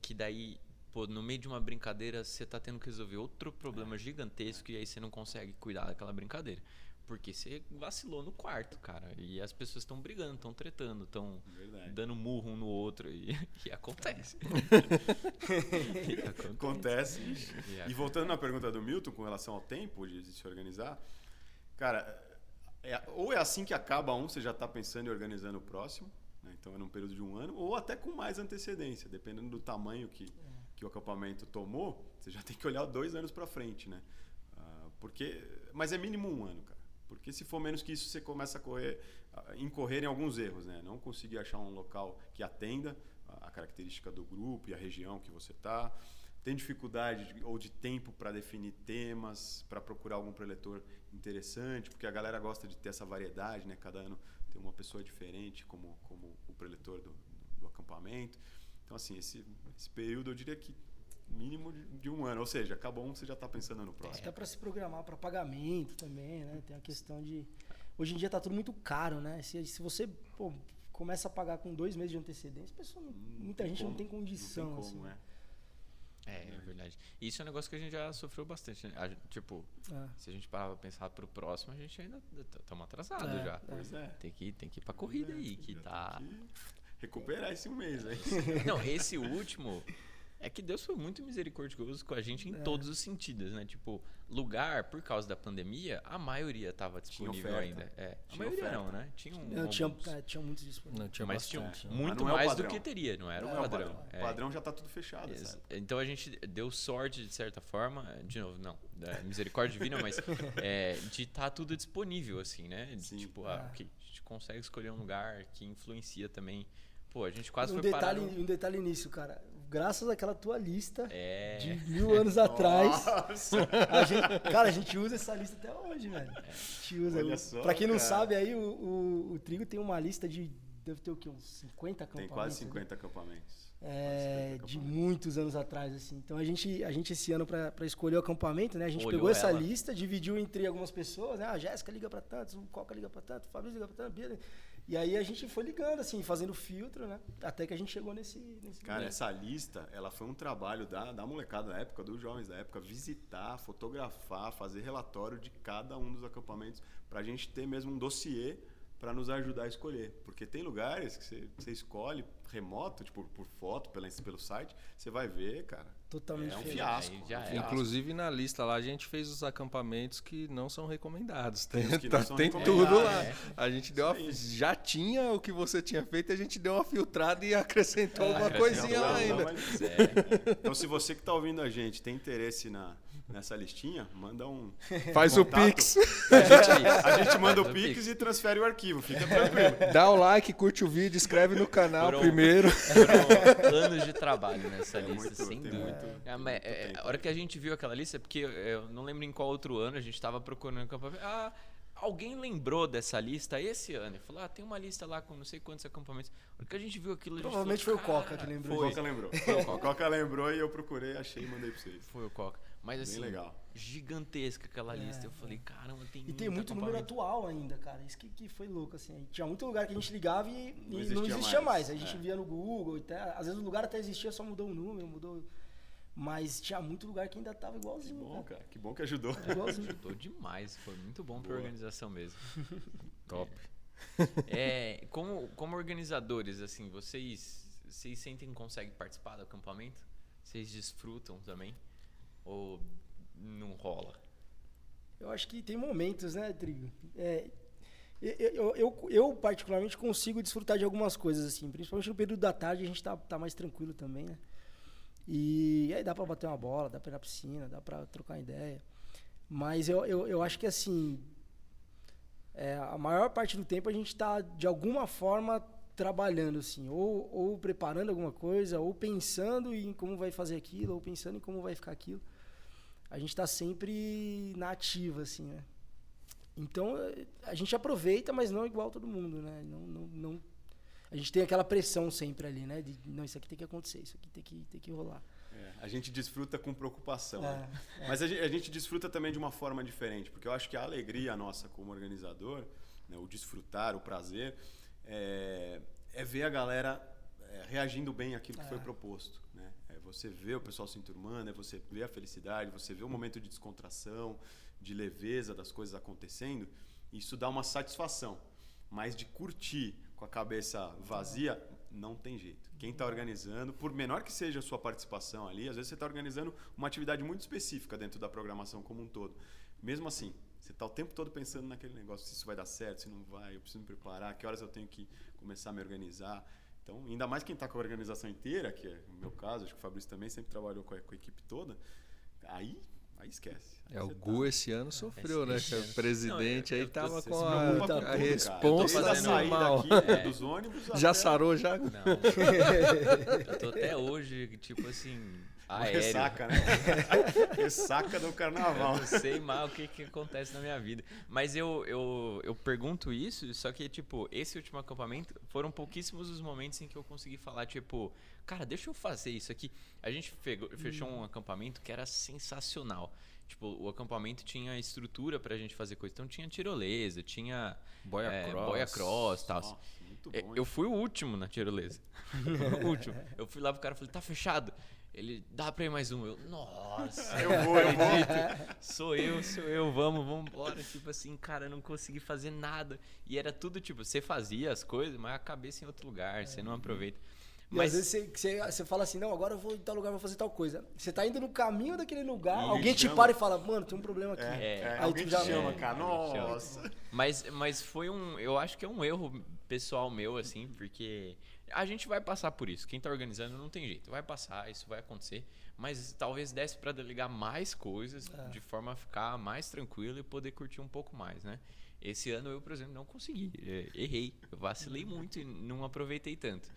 [SPEAKER 2] que daí, pô, no meio de uma brincadeira, você tá tendo que resolver outro
[SPEAKER 4] É.
[SPEAKER 2] problema gigantesco e aí você não consegue cuidar daquela brincadeira. Porque você vacilou no quarto, cara. E as pessoas estão brigando, estão tretando, estão dando murro um no outro. E, e acontece. E
[SPEAKER 4] Acontece.
[SPEAKER 2] E
[SPEAKER 4] E voltando na pergunta do Milton com relação ao tempo de, se organizar, cara, é- ou é assim que acaba um, você já está pensando em organizando o próximo, né? então é num período de um ano, ou até com mais antecedência, dependendo do tamanho que, que o acampamento tomou, você já tem que olhar dois anos para frente, né? Ah, porque, mas é mínimo um ano, cara. Porque se for menos que isso, você começa a correr, a incorrer em alguns erros, né? Não conseguir achar um local que atenda a característica do grupo e a região que você está. Tem dificuldade de- ou de tempo para definir temas, para procurar algum preletor interessante, porque a galera gosta de ter essa variedade, né? Cada ano tem uma pessoa diferente como, como o preletor do, do acampamento. Então, assim, esse, esse período eu diria que mínimo de, de um ano. Ou seja, acabou um, você já está pensando no próximo.
[SPEAKER 3] Até para se programar para pagamento também, né? Tem a questão de. Hoje em dia tá tudo muito caro, né? Se, se você pô, começa a pagar com dois meses de antecedência, a pessoa não-
[SPEAKER 4] Não
[SPEAKER 3] muita gente não
[SPEAKER 4] como,
[SPEAKER 3] tem condição.
[SPEAKER 4] Não tem
[SPEAKER 3] assim.
[SPEAKER 4] como, é.
[SPEAKER 2] É, é verdade. Isso é um negócio que a gente já sofreu bastante. Né? A gente, tipo,
[SPEAKER 3] É.
[SPEAKER 2] se a gente parar pra pensar pro próximo, a gente ainda estamos atrasados
[SPEAKER 3] É,
[SPEAKER 2] já.
[SPEAKER 3] é.
[SPEAKER 4] Pois é.
[SPEAKER 2] Tem que, tem que ir pra corrida aí, que tá.
[SPEAKER 4] que recuperar esse um mês aí.
[SPEAKER 2] Não, esse último. É que Deus foi muito misericordioso com a gente em
[SPEAKER 3] É.
[SPEAKER 2] todos os sentidos, né? Tipo, lugar, por causa da pandemia, a maioria tava disponível ainda. É, a maioria
[SPEAKER 4] oferta.
[SPEAKER 2] não, né? Tinha um.
[SPEAKER 3] Não, tinha, é, tinha muitos disponíveis.
[SPEAKER 1] Não, tinha
[SPEAKER 2] mas tinha
[SPEAKER 1] bastante.
[SPEAKER 2] muito
[SPEAKER 4] é o
[SPEAKER 2] mais do
[SPEAKER 4] padrão.
[SPEAKER 2] que teria, não era
[SPEAKER 4] Não
[SPEAKER 2] o
[SPEAKER 4] é o
[SPEAKER 2] padrão.
[SPEAKER 4] padrão.
[SPEAKER 2] É.
[SPEAKER 4] O padrão já está tudo fechado, sabe?
[SPEAKER 2] Então a gente deu sorte, de certa forma, de novo, não, misericórdia divina, mas é, de estar tudo disponível, assim, né?
[SPEAKER 4] Sim.
[SPEAKER 2] Tipo, ah,
[SPEAKER 3] Ah.
[SPEAKER 2] ok, a gente consegue escolher um lugar que influencia também. Pô, a gente quase
[SPEAKER 3] um,
[SPEAKER 2] foi parar.
[SPEAKER 3] detalhe,
[SPEAKER 2] no-
[SPEAKER 3] um detalhe nisso, cara. Graças àquela tua lista
[SPEAKER 2] É.
[SPEAKER 3] de mil anos atrás,
[SPEAKER 4] Nossa!
[SPEAKER 3] a gente, cara, a gente usa essa lista até hoje, velho. A gente usa.
[SPEAKER 4] Olha só,
[SPEAKER 3] pra quem não
[SPEAKER 4] cara.
[SPEAKER 3] sabe, aí o, o, o Trigo tem uma lista de. Deve ter o quê? Uns 50
[SPEAKER 4] Tem
[SPEAKER 3] acampamentos?
[SPEAKER 4] quase
[SPEAKER 3] né?
[SPEAKER 4] 50 acampamentos.
[SPEAKER 3] É,
[SPEAKER 4] 50
[SPEAKER 3] de
[SPEAKER 4] acampamentos.
[SPEAKER 3] muitos anos atrás, assim. Então a gente, a gente esse ano, pra pra escolher o acampamento, né? A gente
[SPEAKER 2] Olhou
[SPEAKER 3] pegou essa
[SPEAKER 2] ela.
[SPEAKER 3] lista, dividiu entre algumas pessoas, né? A Jéssica liga pra tantos, o Coca liga pra tanto, o Fabrício liga pra tanto, Bia. E aí a gente foi ligando, assim, fazendo filtro, né? Até que a gente chegou nesse. nesse
[SPEAKER 4] Cara,
[SPEAKER 3] momento.
[SPEAKER 4] essa lista, ela foi um trabalho da, da molecada da época, dos jovens da época, visitar, fotografar, fazer relatório de cada um dos acampamentos, pra gente ter mesmo um dossiê pra nos ajudar a escolher. Porque tem lugares que você, você escolhe remoto, tipo por foto, pela, pelo site, você vai ver, cara.
[SPEAKER 3] Totalmente
[SPEAKER 4] É um fiasco. Um
[SPEAKER 2] é.
[SPEAKER 4] fiasco.
[SPEAKER 1] Inclusive na lista lá a gente fez os acampamentos que não são recomendados. Tem,
[SPEAKER 4] que
[SPEAKER 1] tá-
[SPEAKER 4] não são
[SPEAKER 1] tem
[SPEAKER 4] recomendados,
[SPEAKER 1] tudo lá.
[SPEAKER 2] é.
[SPEAKER 1] A gente deu uma, já tinha o que você tinha feito, a gente deu uma filtrada e acrescentou alguma
[SPEAKER 2] acrescentou,
[SPEAKER 1] coisinha lá
[SPEAKER 2] não,
[SPEAKER 1] ainda.
[SPEAKER 4] Mas-
[SPEAKER 2] É,
[SPEAKER 4] Então, se você que tá ouvindo a gente tem interesse na, nessa listinha, manda um.
[SPEAKER 1] Faz o
[SPEAKER 4] contato.
[SPEAKER 1] Pix,
[SPEAKER 4] A gente, a gente manda o
[SPEAKER 2] o
[SPEAKER 4] Pix
[SPEAKER 2] Pix.
[SPEAKER 4] e transfere o arquivo, fica tranquilo.
[SPEAKER 1] dá o like, curte o vídeo, inscreve no canal
[SPEAKER 2] Foram-
[SPEAKER 1] primeiro.
[SPEAKER 2] foram anos de trabalho nessa
[SPEAKER 4] É
[SPEAKER 2] lista,
[SPEAKER 4] muito,
[SPEAKER 2] sem dúvida.
[SPEAKER 4] muito-
[SPEAKER 2] É, mas,
[SPEAKER 4] muito
[SPEAKER 2] é, a hora que a gente viu aquela lista, porque eu, não lembro em qual outro ano a gente estava procurando acampamento. Ah, alguém lembrou dessa lista esse ano? Ele falou, ah, tem uma lista lá com não sei quantos acampamentos. A hora que a gente viu aquilo,
[SPEAKER 3] Provavelmente
[SPEAKER 2] falou,
[SPEAKER 3] foi o Coca
[SPEAKER 2] "Cara,
[SPEAKER 3] que
[SPEAKER 4] O
[SPEAKER 3] lembrou.
[SPEAKER 2] Foi.
[SPEAKER 4] Coca lembrou.
[SPEAKER 2] Foi o Coca.
[SPEAKER 4] O Coca lembrou e eu procurei, achei e mandei pra vocês.
[SPEAKER 2] Foi o Coca. Mas
[SPEAKER 4] Bem
[SPEAKER 2] assim,
[SPEAKER 4] legal.
[SPEAKER 2] gigantesca aquela
[SPEAKER 3] É,
[SPEAKER 2] lista. Eu falei, caramba, tem
[SPEAKER 3] E tem muito número atual ainda, cara. Isso que, que foi louco, assim. Tinha muito lugar que a gente ligava e, e não existia,
[SPEAKER 4] existia
[SPEAKER 3] mais.
[SPEAKER 4] mais.
[SPEAKER 3] A gente
[SPEAKER 4] É.
[SPEAKER 3] via no Google, até, às vezes o lugar até existia, só mudou o número, mudou. Mas tinha muito lugar que ainda tava igualzinho.
[SPEAKER 4] Bom,
[SPEAKER 3] cara.
[SPEAKER 4] cara, que bom que ajudou.
[SPEAKER 3] Igualzinho.
[SPEAKER 2] Ajudou demais. Foi muito bom pra
[SPEAKER 4] Boa.
[SPEAKER 2] organização mesmo.
[SPEAKER 1] Top.
[SPEAKER 2] É, como, como organizadores, assim, vocês, vocês sentem que conseguem participar do acampamento? Vocês desfrutam também? Ou não rola?
[SPEAKER 3] Eu acho que tem momentos, né, Trigo? É, eu, eu, eu, particularmente, consigo desfrutar de algumas coisas, assim. Principalmente no período da tarde, a gente tá, tá mais tranquilo também, né? E aí dá pra bater uma bola, dá pra ir na piscina, dá pra trocar ideia. Mas eu, eu, eu acho que, assim, é, a maior parte do tempo a gente tá, de alguma forma, trabalhando, assim. Ou, ou preparando alguma coisa, ou pensando em como vai fazer aquilo, ou pensando em como vai ficar aquilo a gente está sempre na ativa, assim, né? Então, a gente aproveita, mas não igual todo mundo, né? Não, não, não... a gente tem aquela pressão sempre ali, né? De, não, isso aqui tem que acontecer, isso aqui tem que, tem que rolar.
[SPEAKER 4] É, a gente desfruta com preocupação.
[SPEAKER 3] É,
[SPEAKER 4] né? Mas a gente, a gente desfruta também de uma forma diferente, porque eu acho que a alegria nossa como organizador, né, o desfrutar, o prazer, é, é ver a galera é, reagindo bem àquilo que foi proposto. Você ver o pessoal se enturmando, é você ver a felicidade, você ver o momento de descontração, de leveza das coisas acontecendo. Isso dá uma satisfação. Mas de curtir com a cabeça vazia, não tem jeito. Quem está organizando, por menor que seja a sua participação ali, às vezes você está organizando uma atividade muito específica dentro da programação como um todo. Mesmo assim, você está o tempo todo pensando naquele negócio, se isso vai dar certo, se não vai, eu preciso me preparar, que horas eu tenho que começar a me organizar. Então, ainda mais quem está com a organização inteira, que é o meu caso, acho que o Fabrício também sempre trabalhou com a, com a equipe toda, aí Aí esquece. Aí
[SPEAKER 1] é, o
[SPEAKER 4] você
[SPEAKER 1] Gu
[SPEAKER 4] tá-
[SPEAKER 1] esse ano sofreu,
[SPEAKER 2] esse-
[SPEAKER 1] né?
[SPEAKER 2] esse.
[SPEAKER 1] O presidente
[SPEAKER 2] Não, eu-
[SPEAKER 1] aí
[SPEAKER 2] eu tô-
[SPEAKER 1] tava com a,
[SPEAKER 4] com
[SPEAKER 1] a
[SPEAKER 4] tudo, cara.
[SPEAKER 1] responsa
[SPEAKER 4] Desde a
[SPEAKER 2] fazendo-
[SPEAKER 4] saída
[SPEAKER 2] É.
[SPEAKER 4] dos ônibus
[SPEAKER 1] Já
[SPEAKER 4] até
[SPEAKER 1] sarou já?
[SPEAKER 2] Não. eu tô até hoje, tipo assim, aéreo.
[SPEAKER 4] ressaca, né? ressaca do carnaval.
[SPEAKER 2] Eu não sei mal o que, que acontece na minha vida. Mas eu, eu, eu pergunto isso, só que, tipo, esse último acampamento foram pouquíssimos os momentos em que eu consegui falar, tipo, cara, deixa eu fazer isso aqui. A gente fechou um acampamento que era sensacional. Tipo, o acampamento tinha estrutura pra gente fazer coisa. Então tinha tirolesa, tinha
[SPEAKER 1] Boia
[SPEAKER 2] é,
[SPEAKER 1] cross.
[SPEAKER 2] boia cross e tal.
[SPEAKER 4] Nossa, muito
[SPEAKER 2] É,
[SPEAKER 4] bom.
[SPEAKER 2] Eu fui o último na tirolesa. o último. Eu fui lá pro cara e falei, tá fechado. Ele, dá pra ir mais um. Eu, nossa,
[SPEAKER 4] Eu vou, eu vou.
[SPEAKER 2] Sou eu, sou eu, vamos, vamos embora. Tipo assim, cara, eu não consegui fazer nada. E era tudo tipo, você fazia as coisas, mas a cabeça em outro lugar, você não aproveita.
[SPEAKER 3] E
[SPEAKER 2] Mas
[SPEAKER 3] às vezes você, você, você fala assim, não, agora eu vou em tal lugar, vou fazer tal coisa. Você tá indo no caminho daquele lugar,
[SPEAKER 4] E
[SPEAKER 3] alguém te
[SPEAKER 4] chama.
[SPEAKER 3] para e fala, mano, tem um problema aqui.
[SPEAKER 4] É, é,
[SPEAKER 3] Aí
[SPEAKER 4] alguém
[SPEAKER 3] tu
[SPEAKER 4] te
[SPEAKER 3] já-
[SPEAKER 4] chama,
[SPEAKER 2] É,
[SPEAKER 4] cara. Nossa.
[SPEAKER 2] Mas, mas foi um. Eu acho que é um erro pessoal meu, assim, porque a gente vai passar por isso. Quem tá organizando não tem jeito. Vai passar, isso vai acontecer. Mas talvez desse para delegar mais coisas, de forma a ficar mais tranquilo e poder curtir um pouco mais, né? Esse ano eu, por exemplo, não consegui. É, Errei. Eu vacilei muito e não aproveitei tanto.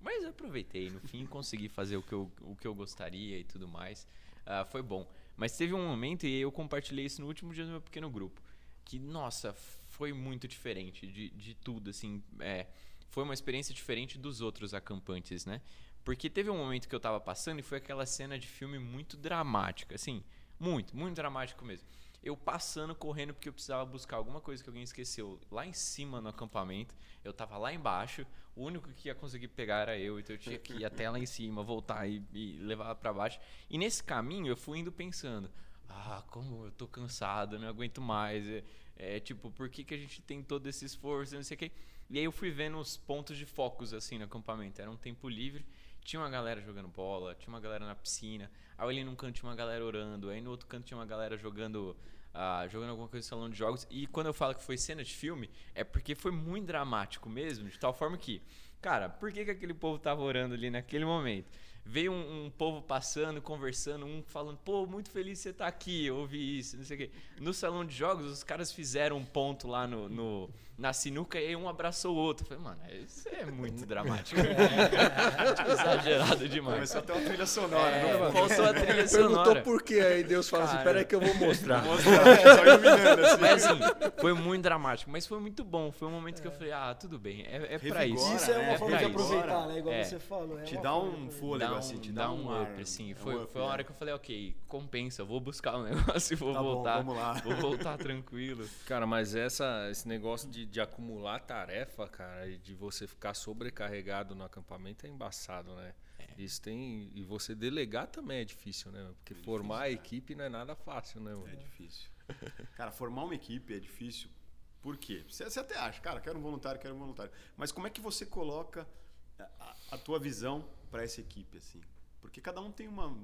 [SPEAKER 2] Mas aproveitei. No fim, consegui fazer o que eu, o que eu gostaria e tudo mais. Ah, foi bom. Mas teve um momento, e eu compartilhei isso no último dia do meu pequeno grupo, que, nossa, foi muito diferente de, de tudo, assim. É, foi uma experiência diferente dos outros acampantes, né? Porque teve um momento que eu tava passando e foi aquela cena de filme muito dramática, assim, muito, muito dramático mesmo. Eu passando, correndo, porque eu precisava buscar alguma coisa que alguém esqueceu lá em cima no acampamento. Eu tava lá embaixo, o único que ia conseguir pegar era eu, então eu tinha que ir até lá em cima, voltar e, e levar para baixo. E nesse caminho eu fui indo pensando: ah, como eu tô cansado, não aguento mais. É, é, tipo, por que, que a gente tem todo esse esforço, não sei o quê. E aí eu fui vendo os pontos de focos assim no acampamento. Era um tempo livre, tinha uma galera jogando bola, tinha uma galera na piscina. Aí ali num canto tinha uma galera orando, aí no outro canto tinha uma galera jogando ah, jogando alguma coisa no salão de jogos. E quando eu falo que foi cena de filme, é porque foi muito dramático mesmo, de tal forma que, cara, por que, que aquele povo tava orando ali naquele momento? Veio um, um povo passando, conversando, um falando, pô, muito feliz você tá aqui, ouvi isso, não sei o quê. No salão de jogos, os caras fizeram um ponto lá no, no- na sinuca e um abraçou o outro. Eu falei, mano, isso é muito dramático. Tipo, exagerado demais.
[SPEAKER 4] Começou até uma trilha sonora.
[SPEAKER 2] É,
[SPEAKER 4] não foi?
[SPEAKER 2] faltou a trilha
[SPEAKER 1] Perguntou
[SPEAKER 2] sonora.
[SPEAKER 1] por quê, aí Deus fala assim,
[SPEAKER 2] Cara.
[SPEAKER 1] peraí que eu vou mostrar.
[SPEAKER 4] Mostrar, só iluminando assim.
[SPEAKER 2] Mas assim, foi muito dramático, mas foi muito bom. Foi um momento que eu falei, ah, tudo bem, é, é pra isso.
[SPEAKER 3] Isso é uma
[SPEAKER 4] né?
[SPEAKER 3] forma de
[SPEAKER 2] isso.
[SPEAKER 3] aproveitar, né? Igual
[SPEAKER 2] É.
[SPEAKER 3] você falou. É
[SPEAKER 4] Te dá um fôlego,
[SPEAKER 2] Dá um,
[SPEAKER 4] assim, te
[SPEAKER 2] dá um
[SPEAKER 4] ar,
[SPEAKER 2] up, assim.
[SPEAKER 4] é um
[SPEAKER 2] Foi,
[SPEAKER 4] up,
[SPEAKER 2] foi uma
[SPEAKER 4] né?
[SPEAKER 2] hora que eu falei, ok, compensa, vou buscar o negócio e vou
[SPEAKER 4] Tá bom,
[SPEAKER 2] voltar.
[SPEAKER 4] vamos lá.
[SPEAKER 2] Vou voltar tranquilo.
[SPEAKER 1] Cara, mas essa, esse negócio de, de acumular tarefa, cara, e de você ficar sobrecarregado no acampamento é embaçado, né? Isso tem. E você delegar também é difícil, né? Porque formar a equipe não é nada fácil, né, mano?
[SPEAKER 4] É difícil. Cara, formar uma equipe é difícil. Por quê? Você, você até acha, cara, quero um voluntário, quero um voluntário. Mas como é que você coloca a, a- tua visão para essa equipe, assim? Porque cada um tem uma.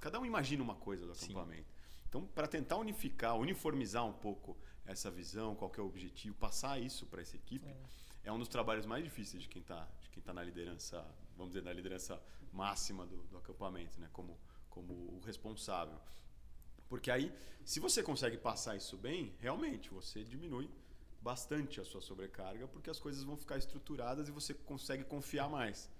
[SPEAKER 4] Cada um imagina uma coisa do
[SPEAKER 2] Sim.
[SPEAKER 4] acampamento. Então, para tentar unificar, uniformizar um pouco essa visão, qual é o objetivo, passar isso para essa equipe, é. um dos trabalhos mais difíceis de quem está de quem tá na liderança, vamos dizer, na liderança máxima do, do acampamento, né? Como, como o responsável. Porque aí, se você consegue passar isso bem, realmente você diminui bastante a sua sobrecarga, porque as coisas vão ficar estruturadas e você consegue confiar mais.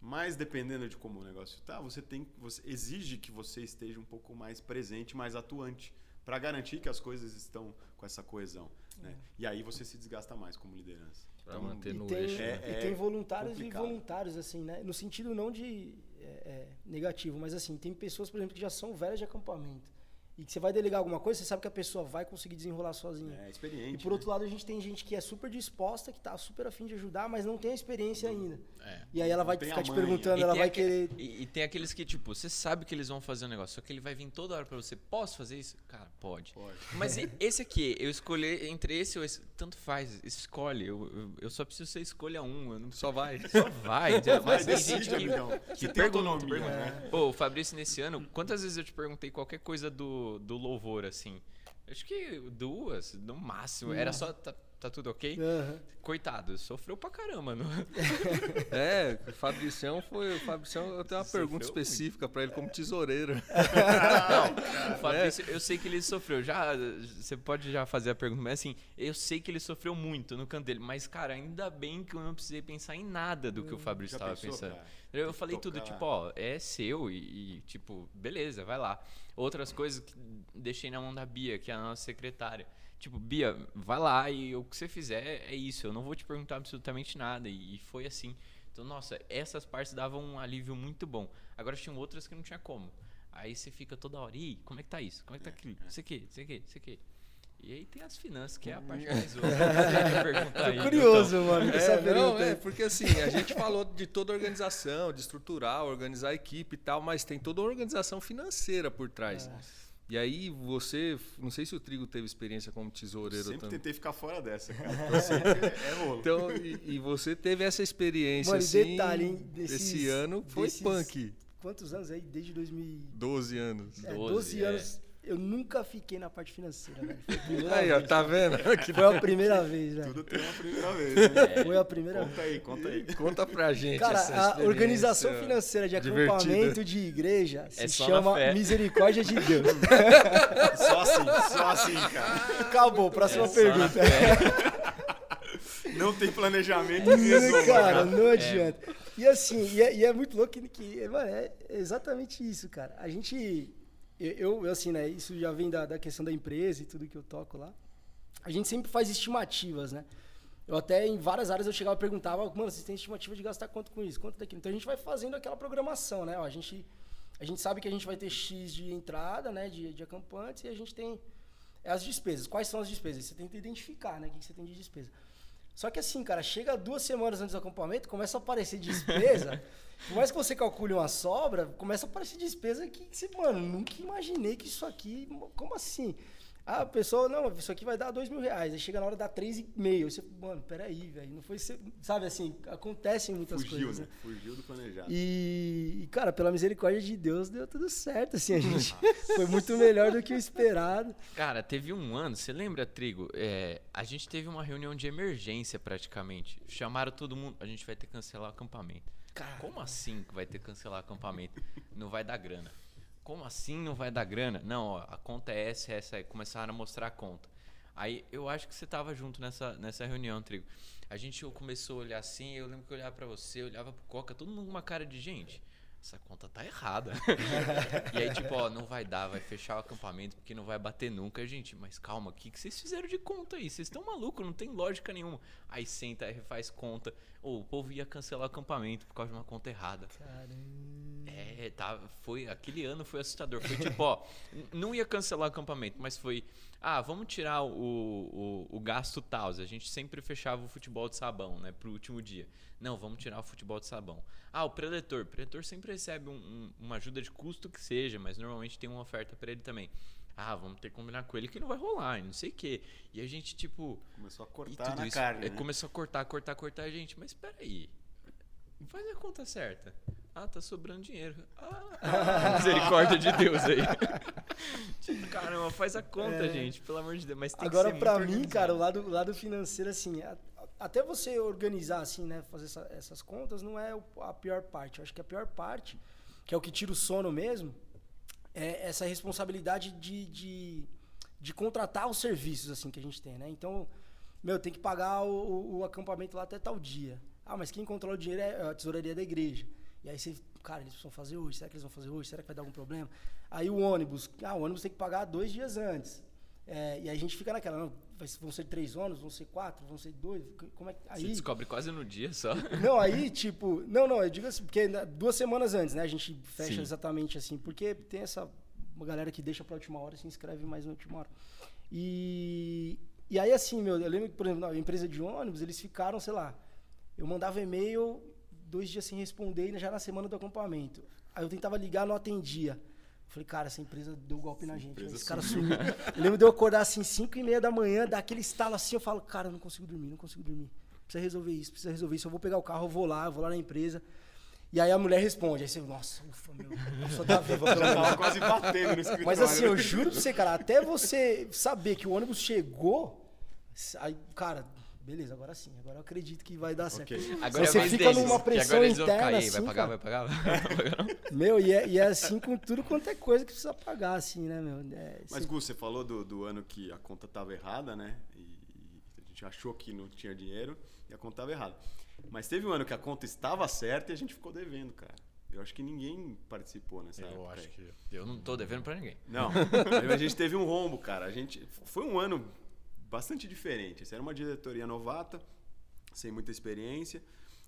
[SPEAKER 4] Mas dependendo de como o negócio está, você tem, você exige que você esteja um pouco mais presente, mais atuante, para garantir que as coisas estão com essa coesão. Né? E aí você se desgasta mais como liderança.
[SPEAKER 1] Pra manter
[SPEAKER 3] e
[SPEAKER 1] no
[SPEAKER 3] tem,
[SPEAKER 1] eixo.
[SPEAKER 3] e
[SPEAKER 1] né?
[SPEAKER 4] É-
[SPEAKER 3] tem
[SPEAKER 4] é
[SPEAKER 3] voluntários
[SPEAKER 4] complicado.
[SPEAKER 3] e voluntários, assim, né? No sentido não de é, é, negativo, mas assim, tem pessoas, por exemplo, que já são velhas de acampamento. E que você vai delegar alguma coisa, você sabe que a pessoa vai conseguir desenrolar sozinha.
[SPEAKER 4] É experiente.
[SPEAKER 3] E por outro lado, a gente tem gente que é super disposta, que tá super afim de ajudar, mas não tem a experiência ainda.
[SPEAKER 2] É.
[SPEAKER 3] E aí ela vai ficar te perguntando,
[SPEAKER 2] E
[SPEAKER 3] ela vai querer.
[SPEAKER 2] E, e tem aqueles que, tipo, você sabe que eles vão fazer um negócio, só que ele vai vir toda hora pra você. Posso fazer isso? Cara, pode.
[SPEAKER 4] Pode.
[SPEAKER 2] Mas e- esse aqui, eu escolher entre esse ou esse, tanto faz, escolhe. Eu, eu, eu só preciso ser escolha um. Eu não
[SPEAKER 1] Só vai.
[SPEAKER 2] só vai. Mas tem gente que,
[SPEAKER 4] amigão.
[SPEAKER 2] que
[SPEAKER 4] Você
[SPEAKER 2] pergunta.
[SPEAKER 4] né?
[SPEAKER 2] Pô, o Fabrício, nesse ano, quantas vezes eu te perguntei qualquer coisa do, do louvor, assim? Acho que duas, no máximo. Era só, tá, tá tudo ok?
[SPEAKER 3] Aham.
[SPEAKER 2] Coitado, sofreu pra caramba. Não?
[SPEAKER 1] É, o Fabricião foi. O Fabricião, eu tenho uma
[SPEAKER 2] Sofreu
[SPEAKER 1] pergunta específica pra ele como tesoureiro.
[SPEAKER 2] O Fabrício, eu sei que ele sofreu. Já, você pode já fazer a pergunta, mas assim, eu sei que ele sofreu muito no canto dele. Mas, cara, ainda bem que eu não precisei pensar em nada do que o Fabrício
[SPEAKER 4] Já
[SPEAKER 2] estava pensando.
[SPEAKER 4] cara?
[SPEAKER 2] Eu falei tudo,
[SPEAKER 4] tocar.
[SPEAKER 2] tipo, ó, é seu e, e, tipo, beleza, vai lá. Outras coisas que deixei na mão da Bia, que é a nossa secretária. Tipo, Bia, vai lá e o que você fizer é isso. Eu não vou te perguntar absolutamente nada. E, foi assim. Então, nossa, essas partes davam um alívio muito bom. Agora tinham outras que não tinha como. Aí você fica toda hora, e como é que tá isso? Como é que tá aquilo? Isso aqui, isso aqui, isso aqui. E aí tem as finanças, que é a parte mais outra.
[SPEAKER 3] Tô curioso, mano, com essa
[SPEAKER 1] É, não, é, porque assim, a gente falou de toda a organização, de estruturar, organizar a equipe e tal, mas tem toda uma organização financeira por trás.
[SPEAKER 3] É.
[SPEAKER 1] E aí você, não sei se o Trigo teve experiência como tesoureiro
[SPEAKER 4] Sempre
[SPEAKER 1] também.
[SPEAKER 4] tentei ficar fora dessa, cara. Eu sempre é rolo.
[SPEAKER 1] Então, e, e você teve essa experiência
[SPEAKER 3] Mano,
[SPEAKER 1] assim,
[SPEAKER 3] detalhe, hein, desses-
[SPEAKER 1] esse ano foi
[SPEAKER 3] desses-
[SPEAKER 1] punk.
[SPEAKER 3] Quantos anos aí? Desde 2000.
[SPEAKER 1] 12 anos.
[SPEAKER 3] É,
[SPEAKER 2] 12,
[SPEAKER 3] 12
[SPEAKER 2] é.
[SPEAKER 3] anos. Eu nunca fiquei na parte financeira, velho.
[SPEAKER 1] Aí, ó,
[SPEAKER 3] vez.
[SPEAKER 1] tá vendo? Que
[SPEAKER 3] Foi a primeira vez, velho.
[SPEAKER 4] Tudo tem uma primeira vez, né?
[SPEAKER 3] Foi a primeira
[SPEAKER 4] Conta aí, conta aí.
[SPEAKER 1] Conta pra gente
[SPEAKER 3] Cara,
[SPEAKER 1] essa
[SPEAKER 3] a organização financeira de
[SPEAKER 1] divertida.
[SPEAKER 3] acampamento de igreja se
[SPEAKER 2] É na
[SPEAKER 3] chama. Misericórdia de Deus.
[SPEAKER 4] Só assim, só assim, cara.
[SPEAKER 3] Acabou, próxima
[SPEAKER 2] É
[SPEAKER 3] pergunta.
[SPEAKER 4] Não tem planejamento resolva,
[SPEAKER 3] cara,
[SPEAKER 4] cara.
[SPEAKER 3] não adianta. E assim, e é, e é muito louco que, que mano, é exatamente isso, cara. A gente, eu, eu, assim, né, isso já vem da, da questão da empresa e tudo que eu toco lá. A gente sempre faz estimativas, né? Eu até, em várias áreas, eu chegava e perguntava, mano, vocês têm estimativa de gastar quanto com isso, quanto daquilo? Então a gente vai fazendo aquela programação, né? Ó, a, gente, a gente sabe que a gente vai ter X de entrada, né, de, de acampantes, e a gente tem as despesas. Quais são as despesas? Você tenta identificar, né, o que você tem de despesa. Só que assim, cara, chega duas semanas antes do acampamento, começa a aparecer despesa. Por mais que você calcule uma sobra, começa a aparecer despesa que, que você, mano, nunca imaginei que isso aqui. Como assim? Ah, a pessoa, não, isso aqui vai dar dois mil reais. Aí chega na hora de dar três e meio. Você, mano, peraí, velho. Não foi. ser- Sabe assim, acontecem muitas
[SPEAKER 4] Fugiu,
[SPEAKER 3] coisas.
[SPEAKER 4] né?
[SPEAKER 3] né?
[SPEAKER 4] Fugiu do planejado.
[SPEAKER 3] E, e, cara, pela misericórdia de Deus, deu tudo certo, assim, a gente foi muito melhor do que o esperado.
[SPEAKER 2] Cara, teve um ano, você lembra, Trigo? É, a gente teve uma reunião de emergência praticamente. Chamaram todo mundo, a gente vai ter que cancelar o acampamento.
[SPEAKER 3] Cara.
[SPEAKER 2] Como assim que vai ter que cancelar o acampamento? Não vai dar grana. Como assim não vai dar grana? Não, ó, a conta é essa, essa aí. Começaram a mostrar a conta. Aí eu acho que você tava junto nessa, nessa reunião, Trigo. A gente começou a olhar assim, eu lembro que eu olhava pra você, eu olhava pro Coca, todo mundo com uma cara de gente. Essa conta tá errada. e aí, tipo, ó, não vai dar, vai fechar o acampamento porque não vai bater nunca. Gente, mas calma, o que, que vocês fizeram de conta aí? Vocês estão malucos, não tem lógica nenhuma. Aí senta, aí refaz conta. Ô, o povo ia cancelar o acampamento por causa de uma conta errada. É, tá, foi, aquele ano foi assustador. Foi tipo, ó, não ia cancelar o acampamento, mas foi, ah, vamos tirar o, o, o gasto tal. A gente sempre fechava o futebol de sabão, né, pro último dia. Não, vamos tirar o futebol de sabão. Ah, o preletor. O preletor sempre recebe um- um- uma ajuda de custo que seja, mas normalmente tem uma oferta pra ele também. Ah, vamos ter que combinar com ele que não vai rolar, não sei o quê. E a gente, tipo,
[SPEAKER 4] Começou a cortar na
[SPEAKER 2] isso
[SPEAKER 4] carne,
[SPEAKER 2] é,
[SPEAKER 4] né?
[SPEAKER 2] começou a cortar, cortar, cortar a gente. Mas peraí. Faz a conta certa. Ah, tá sobrando dinheiro. Ah, misericórdia de Deus aí. tipo, caramba, faz a conta,
[SPEAKER 3] É.
[SPEAKER 2] gente. Pelo amor de Deus. Mas tem
[SPEAKER 3] Agora,
[SPEAKER 2] que ser
[SPEAKER 3] pra
[SPEAKER 2] muito
[SPEAKER 3] mim,
[SPEAKER 2] organizado.
[SPEAKER 3] cara, o lado, o lado financeiro, assim, a- a- até você organizar, assim, né, fazer essa- essas contas, não é a pior parte. Eu acho que a pior parte, que é o que tira o sono mesmo, é essa responsabilidade de, de, de contratar os serviços, assim, que a gente tem, né? Então, meu, tem que pagar o, o- o acampamento lá até tal dia. Ah, mas quem controla o dinheiro é a tesouraria da igreja. E aí você, cara, eles precisam fazer hoje, será que eles vão fazer hoje? Será que vai dar algum problema? Aí o ônibus, ah, o ônibus tem que pagar dois dias antes. É, e a gente fica naquela, não, vão ser três ônibus, vão ser quatro, vão ser dois, como é que...
[SPEAKER 2] Você
[SPEAKER 3] Aí,
[SPEAKER 2] descobre quase no dia só.
[SPEAKER 3] não, aí, tipo, não, não, eu digo assim, porque duas semanas antes, né, a gente fecha
[SPEAKER 2] Sim.
[SPEAKER 3] exatamente assim, porque tem essa galera que deixa pra última hora e se inscreve mais na última hora. E, e aí, assim, meu, eu lembro que, por exemplo, na empresa de ônibus, eles ficaram, sei lá, eu mandava e-mail dois dias sem responder, já na semana do acampamento. Aí eu tentava ligar, não atendia. Falei, cara, essa empresa deu golpe na gente.
[SPEAKER 4] empresa
[SPEAKER 3] Esse cara sumiu. Eu lembro de eu acordar assim, 5 e meia da manhã, dar aquele estalo assim, eu falo, cara, eu não consigo dormir, não consigo dormir. Precisa resolver isso, precisa resolver isso. Eu vou pegar o carro, eu vou lá, eu vou lá na empresa. E aí a mulher responde. Aí você, nossa, ufa, meu, pessoa tá viva
[SPEAKER 4] Já tava quase batendo no escritório.
[SPEAKER 3] Mas assim, eu juro pra você, cara, até você saber que o ônibus chegou, aí, cara, beleza, agora sim, agora eu acredito que vai dar certo.
[SPEAKER 4] Ok.
[SPEAKER 2] Agora
[SPEAKER 3] você
[SPEAKER 2] é
[SPEAKER 3] fica
[SPEAKER 2] deles,
[SPEAKER 3] numa pressão interna,
[SPEAKER 2] vai
[SPEAKER 3] assim,
[SPEAKER 2] pagar,
[SPEAKER 3] cara.
[SPEAKER 2] vai pagar, vai pagar.
[SPEAKER 3] Meu, e é, e é assim com tudo quanto é coisa que precisa pagar, assim, né, meu? É,
[SPEAKER 4] Mas, Gu, você falou do, do ano que a conta tava errada, né? E, a gente achou que não tinha dinheiro e a conta tava errada. Mas teve um ano que a conta estava certa e a gente ficou devendo, cara. Eu acho que ninguém participou nessa época.
[SPEAKER 5] Eu acho
[SPEAKER 4] aí.
[SPEAKER 5] que.
[SPEAKER 2] Eu não tô devendo pra ninguém.
[SPEAKER 4] Não, a gente teve um rombo, cara. A gente foi um ano bastante diferente. Essa era uma diretoria novata, sem muita experiência,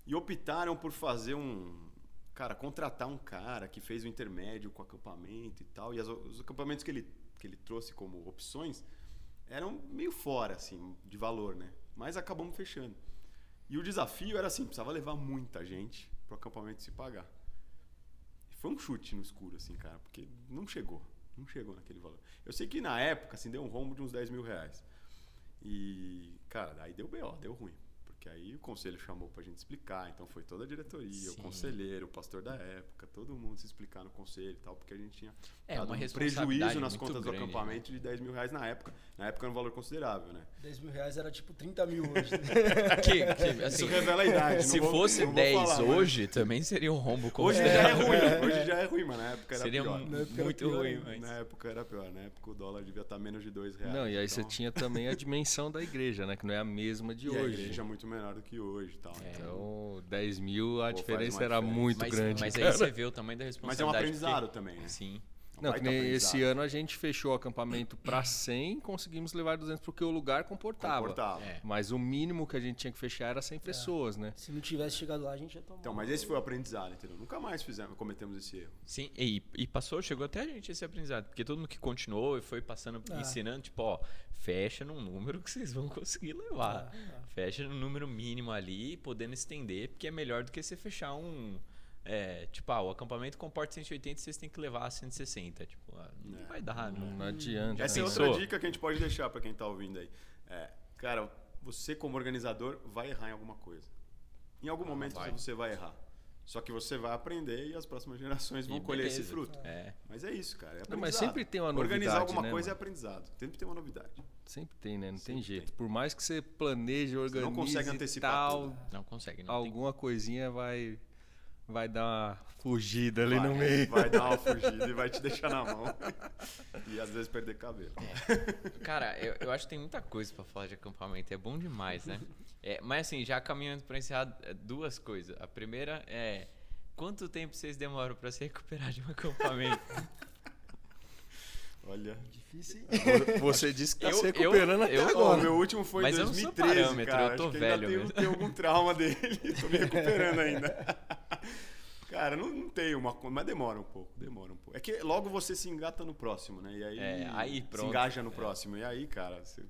[SPEAKER 4] e optaram por fazer um, cara, contratar um cara que fez o intermédio com acampamento e tal. E as- os acampamentos que ele que ele trouxe como opções eram meio fora assim de valor, né? Mas acabamos fechando. E o desafio era assim, precisava levar muita gente pro acampamento se pagar. Foi um chute no escuro, assim, cara, porque não chegou. Não chegou naquele valor. Eu sei que na época, assim, deu um rombo de uns 10 mil reais. E, cara, aí deu B.O., deu ruim. Porque aí o conselho chamou pra gente explicar, então foi toda a diretoria,
[SPEAKER 2] Sim.
[SPEAKER 4] o conselheiro, o pastor da época, todo mundo se explicar no conselho e tal, porque a gente tinha
[SPEAKER 2] É,
[SPEAKER 4] dado
[SPEAKER 2] uma
[SPEAKER 4] um prejuízo nas contas
[SPEAKER 2] grande,
[SPEAKER 4] do acampamento de 10 mil reais na época. Na época era um valor considerável, né?
[SPEAKER 3] 10 mil reais era tipo 30 mil hoje.
[SPEAKER 2] Que, que, assim,
[SPEAKER 4] Isso revela a idade.
[SPEAKER 2] se
[SPEAKER 4] vou-
[SPEAKER 2] fosse
[SPEAKER 4] não vou
[SPEAKER 2] 10
[SPEAKER 4] falar, mas-
[SPEAKER 2] hoje, também seria um rombo
[SPEAKER 4] Hoje já
[SPEAKER 2] considerável.
[SPEAKER 4] é ruim, hoje já é ruim, mas na época era
[SPEAKER 2] Seria
[SPEAKER 4] pior.
[SPEAKER 2] um-
[SPEAKER 3] época era
[SPEAKER 2] muito
[SPEAKER 3] pior
[SPEAKER 2] ruim, mas...
[SPEAKER 4] Na época era pior, na época o dólar devia estar menos de 2 reais.
[SPEAKER 1] Não, e aí você
[SPEAKER 4] então-
[SPEAKER 1] tinha também a dimensão da igreja, né? Que não é a mesma de
[SPEAKER 4] E a
[SPEAKER 1] hoje.
[SPEAKER 4] igreja é muito menor do que hoje e tal.
[SPEAKER 2] É.
[SPEAKER 1] Então, 10 mil, a
[SPEAKER 4] Pô,
[SPEAKER 1] diferença era
[SPEAKER 4] diferença.
[SPEAKER 1] muito
[SPEAKER 2] Mas,
[SPEAKER 1] grande.
[SPEAKER 2] mas aí
[SPEAKER 1] cara.
[SPEAKER 2] você vê o tamanho da
[SPEAKER 4] Mas é um
[SPEAKER 2] responsabilidade.
[SPEAKER 4] aprendizado
[SPEAKER 2] porque-
[SPEAKER 4] também, né?
[SPEAKER 2] Sim.
[SPEAKER 4] É
[SPEAKER 1] Não, que nem esse ano a gente fechou o acampamento para 100, conseguimos levar 200 porque o lugar comportava.
[SPEAKER 4] Comportava.
[SPEAKER 2] É.
[SPEAKER 1] Mas o mínimo que a gente tinha que fechar era 100 pessoas, né?
[SPEAKER 3] Se não tivesse chegado lá, a gente ia tomar.
[SPEAKER 4] Então, mas esse foi o aprendizado, entendeu? Nunca mais fizemos, cometemos esse erro.
[SPEAKER 2] Sim, e, e passou, chegou até a gente esse aprendizado. Porque todo mundo que continuou e foi passando,
[SPEAKER 3] Ah.
[SPEAKER 2] ensinando, tipo, ó, fecha num número que vocês vão conseguir levar.
[SPEAKER 3] Ah, ah.
[SPEAKER 2] Fecha no número mínimo ali, podendo estender, porque é melhor do que você fechar um. É, tipo, ah, o acampamento comporta 180 vocês têm que levar 160. Tipo, ah, não
[SPEAKER 4] É.
[SPEAKER 2] vai dar, não.
[SPEAKER 1] Não adianta.
[SPEAKER 4] Essa é outra dica que a gente pode deixar pra quem tá ouvindo aí. É, cara, você como organizador vai errar em alguma coisa. Em algum momento
[SPEAKER 2] vai.
[SPEAKER 4] você vai errar. Só que você vai aprender e as próximas gerações vão
[SPEAKER 2] E
[SPEAKER 4] colher esse
[SPEAKER 2] beleza.
[SPEAKER 4] fruto.
[SPEAKER 2] É.
[SPEAKER 4] Mas é isso, cara. É
[SPEAKER 1] Não, mas sempre tem uma
[SPEAKER 4] Organizar
[SPEAKER 1] novidade,
[SPEAKER 4] alguma
[SPEAKER 1] né,
[SPEAKER 4] coisa é
[SPEAKER 1] mano?
[SPEAKER 4] aprendizado. Sempre tem uma novidade.
[SPEAKER 1] Sempre tem, né? Não tem
[SPEAKER 4] Sempre
[SPEAKER 1] jeito.
[SPEAKER 4] tem.
[SPEAKER 1] Por mais que você planeje,
[SPEAKER 4] Você
[SPEAKER 1] organize
[SPEAKER 4] não consegue antecipar
[SPEAKER 1] tal,
[SPEAKER 4] tudo.
[SPEAKER 2] Não consegue, não tem
[SPEAKER 1] alguma coisinha vai vai dar uma fugida ali
[SPEAKER 4] vai,
[SPEAKER 1] no meio.
[SPEAKER 4] Vai dar uma fugida e vai te deixar na mão. e às vezes perder cabelo.
[SPEAKER 2] Cara, eu, eu acho que tem muita coisa pra falar de acampamento. É bom demais, né? É, mas assim, já caminhando pra encerrar, é, duas coisas. A primeira é. Quanto tempo vocês demoram pra se recuperar de um acampamento?
[SPEAKER 4] Olha.
[SPEAKER 3] Difícil, hein?
[SPEAKER 1] Você disse que tá
[SPEAKER 2] Eu-
[SPEAKER 1] se
[SPEAKER 2] eu-
[SPEAKER 1] recuperando até
[SPEAKER 2] eu-
[SPEAKER 1] agora.
[SPEAKER 4] meu último foi em
[SPEAKER 2] Mas eu não
[SPEAKER 4] 2013, cara.
[SPEAKER 2] eu tô
[SPEAKER 4] Acho que
[SPEAKER 2] velho
[SPEAKER 4] ainda tenho,
[SPEAKER 2] mesmo.
[SPEAKER 4] tenho algum trauma dele. tô me recuperando ainda. Cara, não, não tem uma coisa, mas demora um pouco, demora um pouco. É que logo você se engata no próximo, né? E aí,
[SPEAKER 2] É, aí
[SPEAKER 4] se
[SPEAKER 2] pronto.
[SPEAKER 4] engaja no
[SPEAKER 2] É.
[SPEAKER 4] próximo. E aí, cara, você,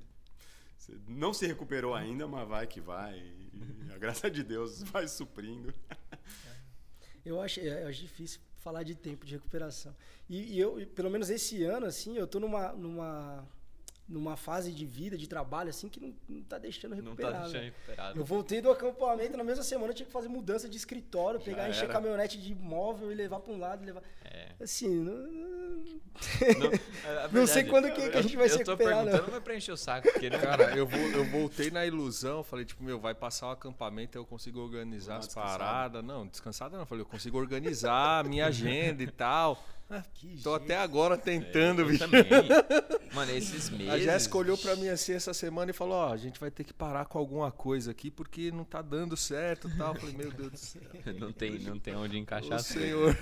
[SPEAKER 4] você não se recuperou ainda, mas vai que vai. E a graça de Deus vai suprindo.
[SPEAKER 3] Eu acho, eu acho difícil falar de tempo de recuperação. E, e eu, pelo menos esse ano, assim, eu tô numa, numa, numa fase de vida, de trabalho, assim, que não, não tá deixando
[SPEAKER 2] Não
[SPEAKER 3] recuperar.
[SPEAKER 2] tá deixando recuperado.
[SPEAKER 3] Eu voltei do acampamento, na mesma semana eu tinha que fazer mudança de escritório, pegar, encher
[SPEAKER 4] era.
[SPEAKER 3] caminhonete de móvel e levar para um lado levar.
[SPEAKER 2] É.
[SPEAKER 3] Assim, não,
[SPEAKER 2] Não, é
[SPEAKER 3] não sei quando que, que a gente vai se
[SPEAKER 2] Eu tô
[SPEAKER 3] recuperar,
[SPEAKER 2] perguntando,
[SPEAKER 3] não.
[SPEAKER 2] não é pra encher o saco, porque não,
[SPEAKER 1] Cara, eu, vou, eu voltei na ilusão, falei, tipo, meu, vai passar o acampamento, eu consigo organizar
[SPEAKER 4] uma
[SPEAKER 1] as paradas. Não, descansada não. Falei, eu consigo organizar a minha agenda e tal.
[SPEAKER 3] Que
[SPEAKER 1] Tô
[SPEAKER 3] jeito.
[SPEAKER 1] até agora tentando,
[SPEAKER 2] Eu
[SPEAKER 1] bicho.
[SPEAKER 2] também. Mano, esses meses.
[SPEAKER 1] A Jéssica olhou pra mim assim essa semana e falou: Ó, a gente vai ter que parar com alguma coisa aqui porque não tá dando certo e tal. Eu falei: Meu Deus do céu.
[SPEAKER 2] Não tem, não tem onde encaixar
[SPEAKER 1] O. Senhor.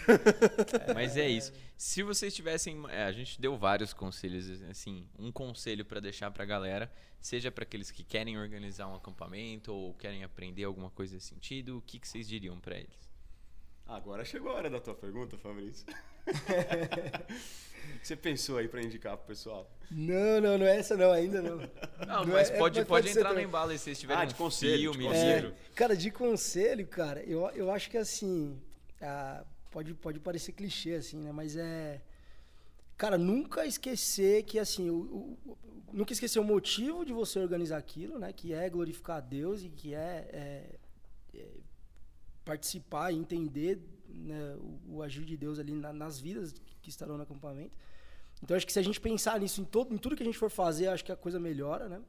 [SPEAKER 2] Mas é isso. Se vocês tivessem, é, a gente deu vários conselhos, assim, um conselho pra deixar pra galera, seja pra aqueles que querem organizar um acampamento ou querem aprender alguma coisa nesse sentido, o que, que vocês diriam pra eles?
[SPEAKER 4] Agora chegou a hora da tua pergunta, Fabrício. o que você pensou aí pra indicar pro pessoal?
[SPEAKER 3] Não, não, não é essa não, ainda não.
[SPEAKER 2] Não,
[SPEAKER 3] Não
[SPEAKER 2] mas
[SPEAKER 3] é-
[SPEAKER 2] pode,
[SPEAKER 3] mas
[SPEAKER 2] pode,
[SPEAKER 3] pode
[SPEAKER 2] entrar no
[SPEAKER 3] também.
[SPEAKER 2] embalo aí se vocês tiverem
[SPEAKER 4] Ah, de
[SPEAKER 2] um
[SPEAKER 4] conselho, de
[SPEAKER 2] filme,
[SPEAKER 4] conselho.
[SPEAKER 2] livro.
[SPEAKER 3] Cara, de conselho, cara, eu, eu acho que assim. ah, pode, pode parecer clichê, assim, né? Mas é. Cara, nunca esquecer que, assim, o- o- nunca esquecer o motivo de você organizar aquilo, né? Que é glorificar a Deus e que é, é- é participar e entender né, o, o agir de Deus ali na- nas vidas que estarão no acampamento. Então, acho que se a gente pensar nisso, em, todo, em tudo que a gente for fazer, acho que a coisa melhora, né?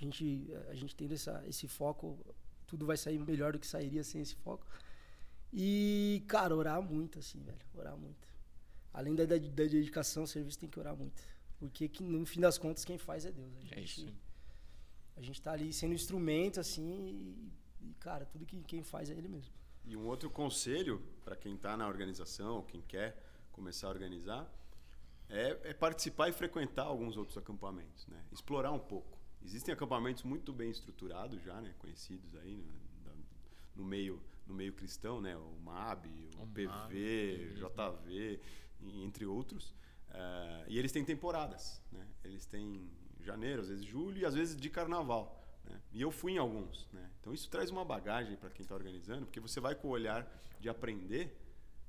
[SPEAKER 3] A gente, a gente tendo essa, esse foco, tudo vai sair melhor do que sairia sem esse foco. E, cara, orar muito, assim, velho. Orar muito. Além da, da, da dedicação, o serviço tem que orar muito. Porque que, no fim das contas, quem faz é Deus. A gente,
[SPEAKER 2] É isso.
[SPEAKER 3] A gente tá ali sendo instrumento, assim, e, e, cara, tudo que quem faz é ele mesmo.
[SPEAKER 4] E um outro conselho para quem está na organização, quem quer começar a organizar, é, é participar e frequentar alguns outros acampamentos, né? Explorar um pouco. Existem acampamentos muito bem estruturados já, né? Conhecidos aí né? No meio no meio cristão, né? O MAB, o,
[SPEAKER 2] O
[SPEAKER 4] PV,
[SPEAKER 2] MAB,
[SPEAKER 4] JV, entre outros. Eh, e eles têm temporadas, né? Eles têm janeiro, às vezes julho e às vezes de carnaval. Né? E eu fui em alguns. Né? Então isso traz uma bagagem para quem está organizando, porque você vai com o olhar de aprender.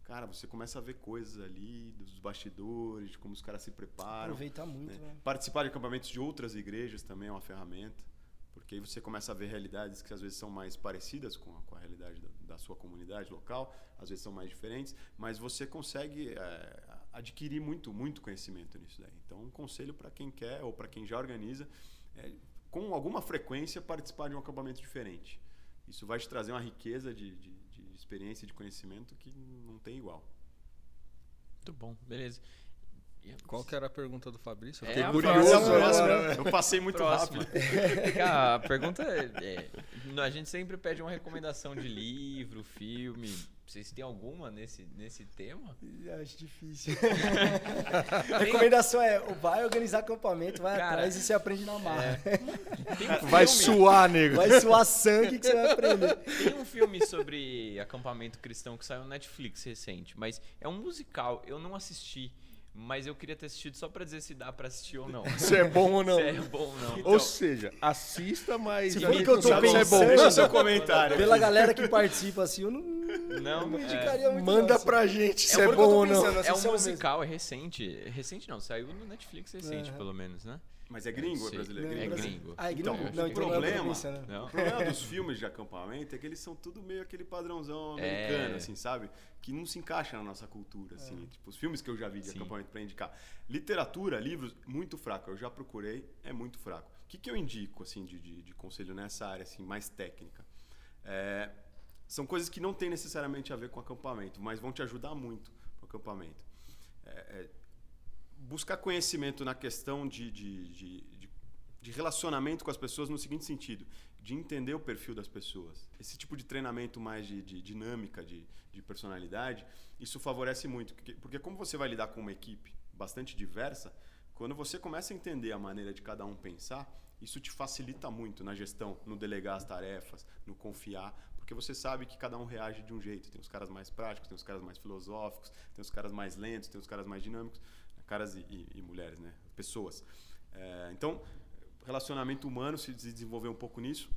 [SPEAKER 4] Cara, você começa a ver coisas ali dos bastidores, de como os caras se preparam.
[SPEAKER 3] Aproveitar muito,
[SPEAKER 4] né?
[SPEAKER 3] né?
[SPEAKER 4] Participar de acampamentos de outras igrejas também é uma ferramenta, porque aí você começa a ver realidades que às vezes são mais parecidas com a, com a realidade da, da sua comunidade local, às vezes são mais diferentes, mas você consegue é, adquirir muito, muito conhecimento nisso daí. Então, um conselho para quem quer ou para quem já organiza é, com alguma frequência, participar de um acampamento diferente. Isso vai te trazer uma riqueza de, de, de experiência e de conhecimento que não tem igual.
[SPEAKER 2] Muito bom, beleza. E-
[SPEAKER 1] Qual que era a pergunta do Fabrício? Eu
[SPEAKER 2] É
[SPEAKER 1] Fiquei
[SPEAKER 2] a
[SPEAKER 1] curioso
[SPEAKER 2] próxima.
[SPEAKER 4] Eu passei muito
[SPEAKER 2] Próxima.
[SPEAKER 4] rápido.
[SPEAKER 2] A pergunta é, é, A gente sempre pede uma recomendação de livro, filme. Vocês têm alguma nesse, nesse tema?
[SPEAKER 3] Acho difícil. a recomendação é: vai organizar acampamento, vai
[SPEAKER 2] Cara,
[SPEAKER 3] atrás e você aprende na marra.
[SPEAKER 2] Um
[SPEAKER 1] Vai suar, nego.
[SPEAKER 3] Vai suar sangue que você vai aprender.
[SPEAKER 2] Tem um filme sobre acampamento cristão que saiu no Netflix recente, mas é um musical. Eu não assisti, mas eu queria ter assistido só pra dizer se dá pra assistir ou não.
[SPEAKER 1] Se é bom ou não.
[SPEAKER 2] Se é bom ou não.
[SPEAKER 1] Ou seja, assista, mas.
[SPEAKER 3] Se for que eu
[SPEAKER 1] não
[SPEAKER 3] tô
[SPEAKER 1] sabe se é
[SPEAKER 3] pensando,
[SPEAKER 1] bom.
[SPEAKER 4] Deixa seu comentário.
[SPEAKER 3] Pela galera que participa assim, eu não,
[SPEAKER 2] Não,
[SPEAKER 3] não
[SPEAKER 2] é,
[SPEAKER 3] indicaria muito.
[SPEAKER 1] Manda
[SPEAKER 3] não, assim.
[SPEAKER 1] pra gente se
[SPEAKER 2] É
[SPEAKER 1] é, bom ou não.
[SPEAKER 3] pensando,
[SPEAKER 2] é um
[SPEAKER 3] assim,
[SPEAKER 2] musical, é recente. Recente não, saiu no Netflix recente, pelo menos, né?
[SPEAKER 4] Mas é gringo ou é brasileiro?
[SPEAKER 3] Não,
[SPEAKER 2] É
[SPEAKER 3] Brasil-
[SPEAKER 2] gringo.
[SPEAKER 3] Ah, é gringo?
[SPEAKER 4] Então,
[SPEAKER 3] não,
[SPEAKER 4] o
[SPEAKER 3] então é
[SPEAKER 4] problema-.
[SPEAKER 2] Não?
[SPEAKER 4] O problema dos filmes de acampamento é que eles são tudo meio aquele padrãozão americano,
[SPEAKER 2] É.
[SPEAKER 4] assim, sabe? Que não se encaixa na nossa cultura, assim. Tipo, os filmes que eu já vi de
[SPEAKER 2] Sim.
[SPEAKER 4] acampamento pra indicar. Literatura, livros, muito fraco. Eu já procurei, é muito fraco. O que, que eu indico, assim, de, de, de conselho nessa área, assim, mais técnica? É, são coisas que não têm necessariamente a ver com acampamento, mas vão te ajudar muito no acampamento. É, é, buscar conhecimento na questão de, de, de, de, relacionamento com as pessoas no seguinte sentido, de entender o perfil das pessoas. Esse tipo de treinamento mais de, de dinâmica, de, de personalidade, isso favorece muito. Porque, porque como você vai lidar com uma equipe bastante diversa, quando você começa a entender a maneira de cada um pensar, isso te facilita muito na gestão, no delegar as tarefas, no confiar, porque você sabe que cada um reage de um jeito. Tem os caras mais práticos, tem os caras mais filosóficos, tem os caras mais lentos, tem os caras mais dinâmicos, caras e, e- e mulheres, né? Pessoas. É, então, relacionamento humano se desenvolveu um pouco nisso.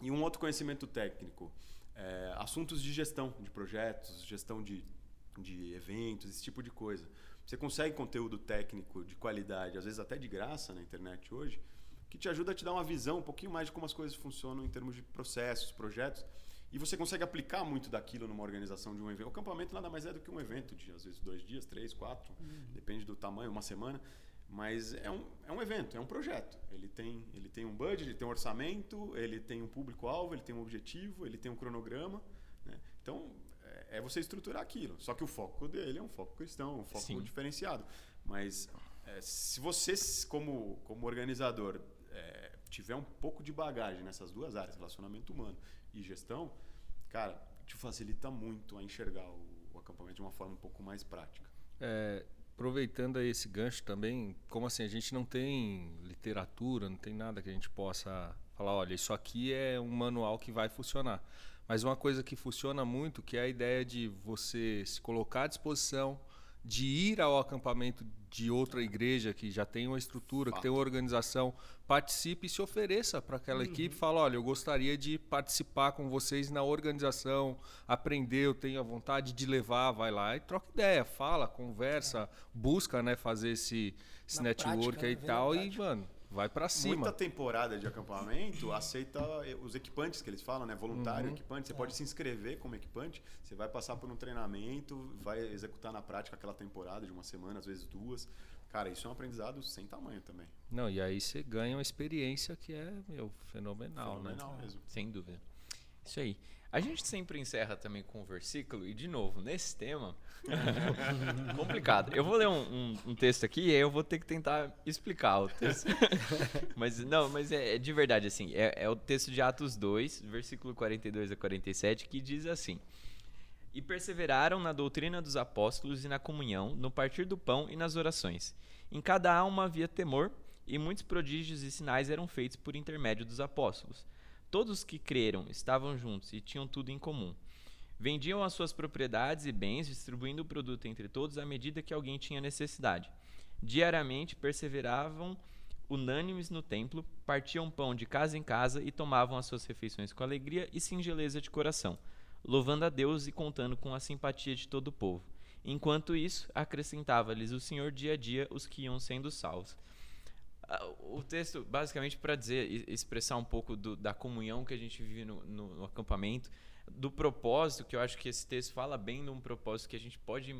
[SPEAKER 4] E um outro conhecimento técnico, é, assuntos de gestão de projetos, gestão de, de eventos, esse tipo de coisa. Você consegue conteúdo técnico de qualidade, às vezes até de graça na internet hoje, que te ajuda a te dar uma visão um pouquinho mais de como as coisas funcionam em termos de processos, projetos, e você consegue aplicar muito daquilo numa organização de um evento. O acampamento nada mais é do que um evento de, às vezes, dois dias, três, quatro, depende do tamanho, uma semana. Mas é um, é um evento, é um projeto. Ele tem, ele tem um budget, ele tem um orçamento, ele tem um público-alvo, ele tem um objetivo, ele tem um cronograma. né? Então, é, é você estruturar aquilo. Só que o foco dele é um foco cristão, um foco
[SPEAKER 2] Sim.
[SPEAKER 4] diferenciado. Mas é, se você, como, como organizador, é, tiver um pouco de bagagem nessas duas áreas, relacionamento humano e gestão, cara, te facilita muito a enxergar o, o acampamento de uma forma um pouco mais prática.
[SPEAKER 1] É, aproveitando esse gancho também, como assim, a gente não tem literatura, não tem nada que a gente possa falar, olha, isso aqui é um manual que vai funcionar. Mas uma coisa que funciona muito, que é a ideia de você se colocar à disposição de ir ao acampamento de outra igreja que já tem uma estrutura, que tem uma organização, participe e se ofereça para aquela equipe, fala, olha, eu gostaria de participar com vocês na organização, aprender, eu tenho a vontade de levar, vai lá e troca ideia, fala, conversa, busca, né, fazer esse, esse network
[SPEAKER 3] prática,
[SPEAKER 1] aí e
[SPEAKER 3] né,
[SPEAKER 1] tal e, mano, vai para cima.
[SPEAKER 4] Muita temporada de acampamento aceita os equipantes que eles falam, né? Voluntário,
[SPEAKER 1] Uhum.
[SPEAKER 4] equipante. Você pode se inscrever como equipante, você vai passar por um treinamento, vai executar na prática aquela temporada de uma semana, às vezes duas. Cara, isso é um aprendizado sem tamanho também.
[SPEAKER 1] Não, e aí você ganha uma experiência que é, meu, fenomenal, né?
[SPEAKER 4] Fenomenal mesmo.
[SPEAKER 2] Sem dúvida. Isso aí. A gente sempre encerra também com um versículo, e de novo, nesse tema, complicado. Eu vou ler um, um- um texto aqui e eu vou ter que tentar explicar o texto. mas não, mas é, é de verdade assim. É, é o texto de Atos 2, versículo 42 a 47, que diz assim: E perseveraram na doutrina dos apóstolos e na comunhão, no partir do pão e nas orações. Em cada alma havia temor, e muitos prodígios e sinais eram feitos por intermédio dos apóstolos. Todos os que creram estavam juntos e tinham tudo em comum. Vendiam as suas propriedades e bens, distribuindo o produto entre todos à medida que alguém tinha necessidade. Diariamente perseveravam unânimes no templo, partiam pão de casa em casa e tomavam as suas refeições com alegria e singeleza de coração, louvando a Deus e contando com a simpatia de todo o povo. Enquanto isso, acrescentava-lhes o Senhor dia a dia os que iam sendo salvos. Ah, O texto, basicamente, para dizer, expressar um pouco do- da comunhão que a gente vive no, no- no acampamento, do propósito, que eu acho que esse texto fala bem de um propósito que a gente pode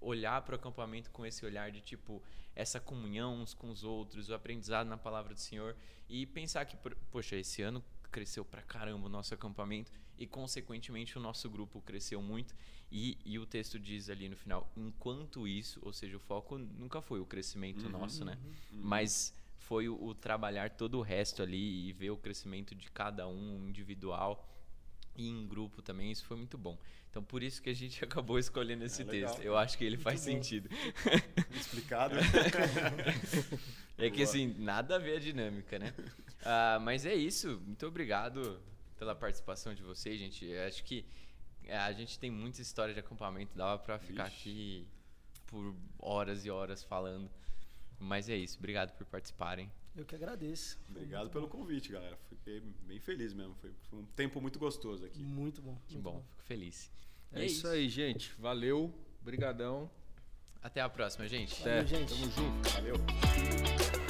[SPEAKER 2] olhar para o acampamento com esse olhar de tipo essa comunhão uns com os outros, o aprendizado na palavra do Senhor e pensar que, poxa, esse ano cresceu pra caramba o nosso acampamento e, consequentemente, o nosso grupo cresceu muito. E, e o texto diz ali no final: enquanto isso, ou seja, o foco nunca foi o crescimento nosso, né? Mas foi o, o trabalhar todo o resto ali e ver o crescimento de cada um individual e em grupo também. Isso foi muito bom. Então, por isso que a gente acabou escolhendo esse
[SPEAKER 4] legal.
[SPEAKER 2] texto. Eu acho que ele faz
[SPEAKER 3] bom.
[SPEAKER 2] sentido.
[SPEAKER 4] Explicado.
[SPEAKER 2] É que
[SPEAKER 4] Boa.
[SPEAKER 2] assim, nada a ver a dinâmica, né? Ah, mas é isso. Muito obrigado pela participação de vocês, gente. Eu acho que é, a gente tem muita história de acampamento, dava pra ficar
[SPEAKER 4] Vixe.
[SPEAKER 2] aqui por horas e horas falando. Mas é isso. Obrigado por participarem.
[SPEAKER 3] Eu que agradeço.
[SPEAKER 4] Obrigado
[SPEAKER 3] muito
[SPEAKER 4] pelo
[SPEAKER 3] bom.
[SPEAKER 4] convite, galera. Fiquei bem feliz mesmo. Foi, um tempo muito gostoso aqui.
[SPEAKER 3] Muito bom.
[SPEAKER 2] Que
[SPEAKER 3] muito
[SPEAKER 2] bom, fico feliz. E
[SPEAKER 1] É isso aí, gente. Valeu. Brigadão.
[SPEAKER 2] Até a próxima, gente.
[SPEAKER 1] Até.
[SPEAKER 3] Valeu, gente.
[SPEAKER 1] Tamo junto.
[SPEAKER 4] Valeu.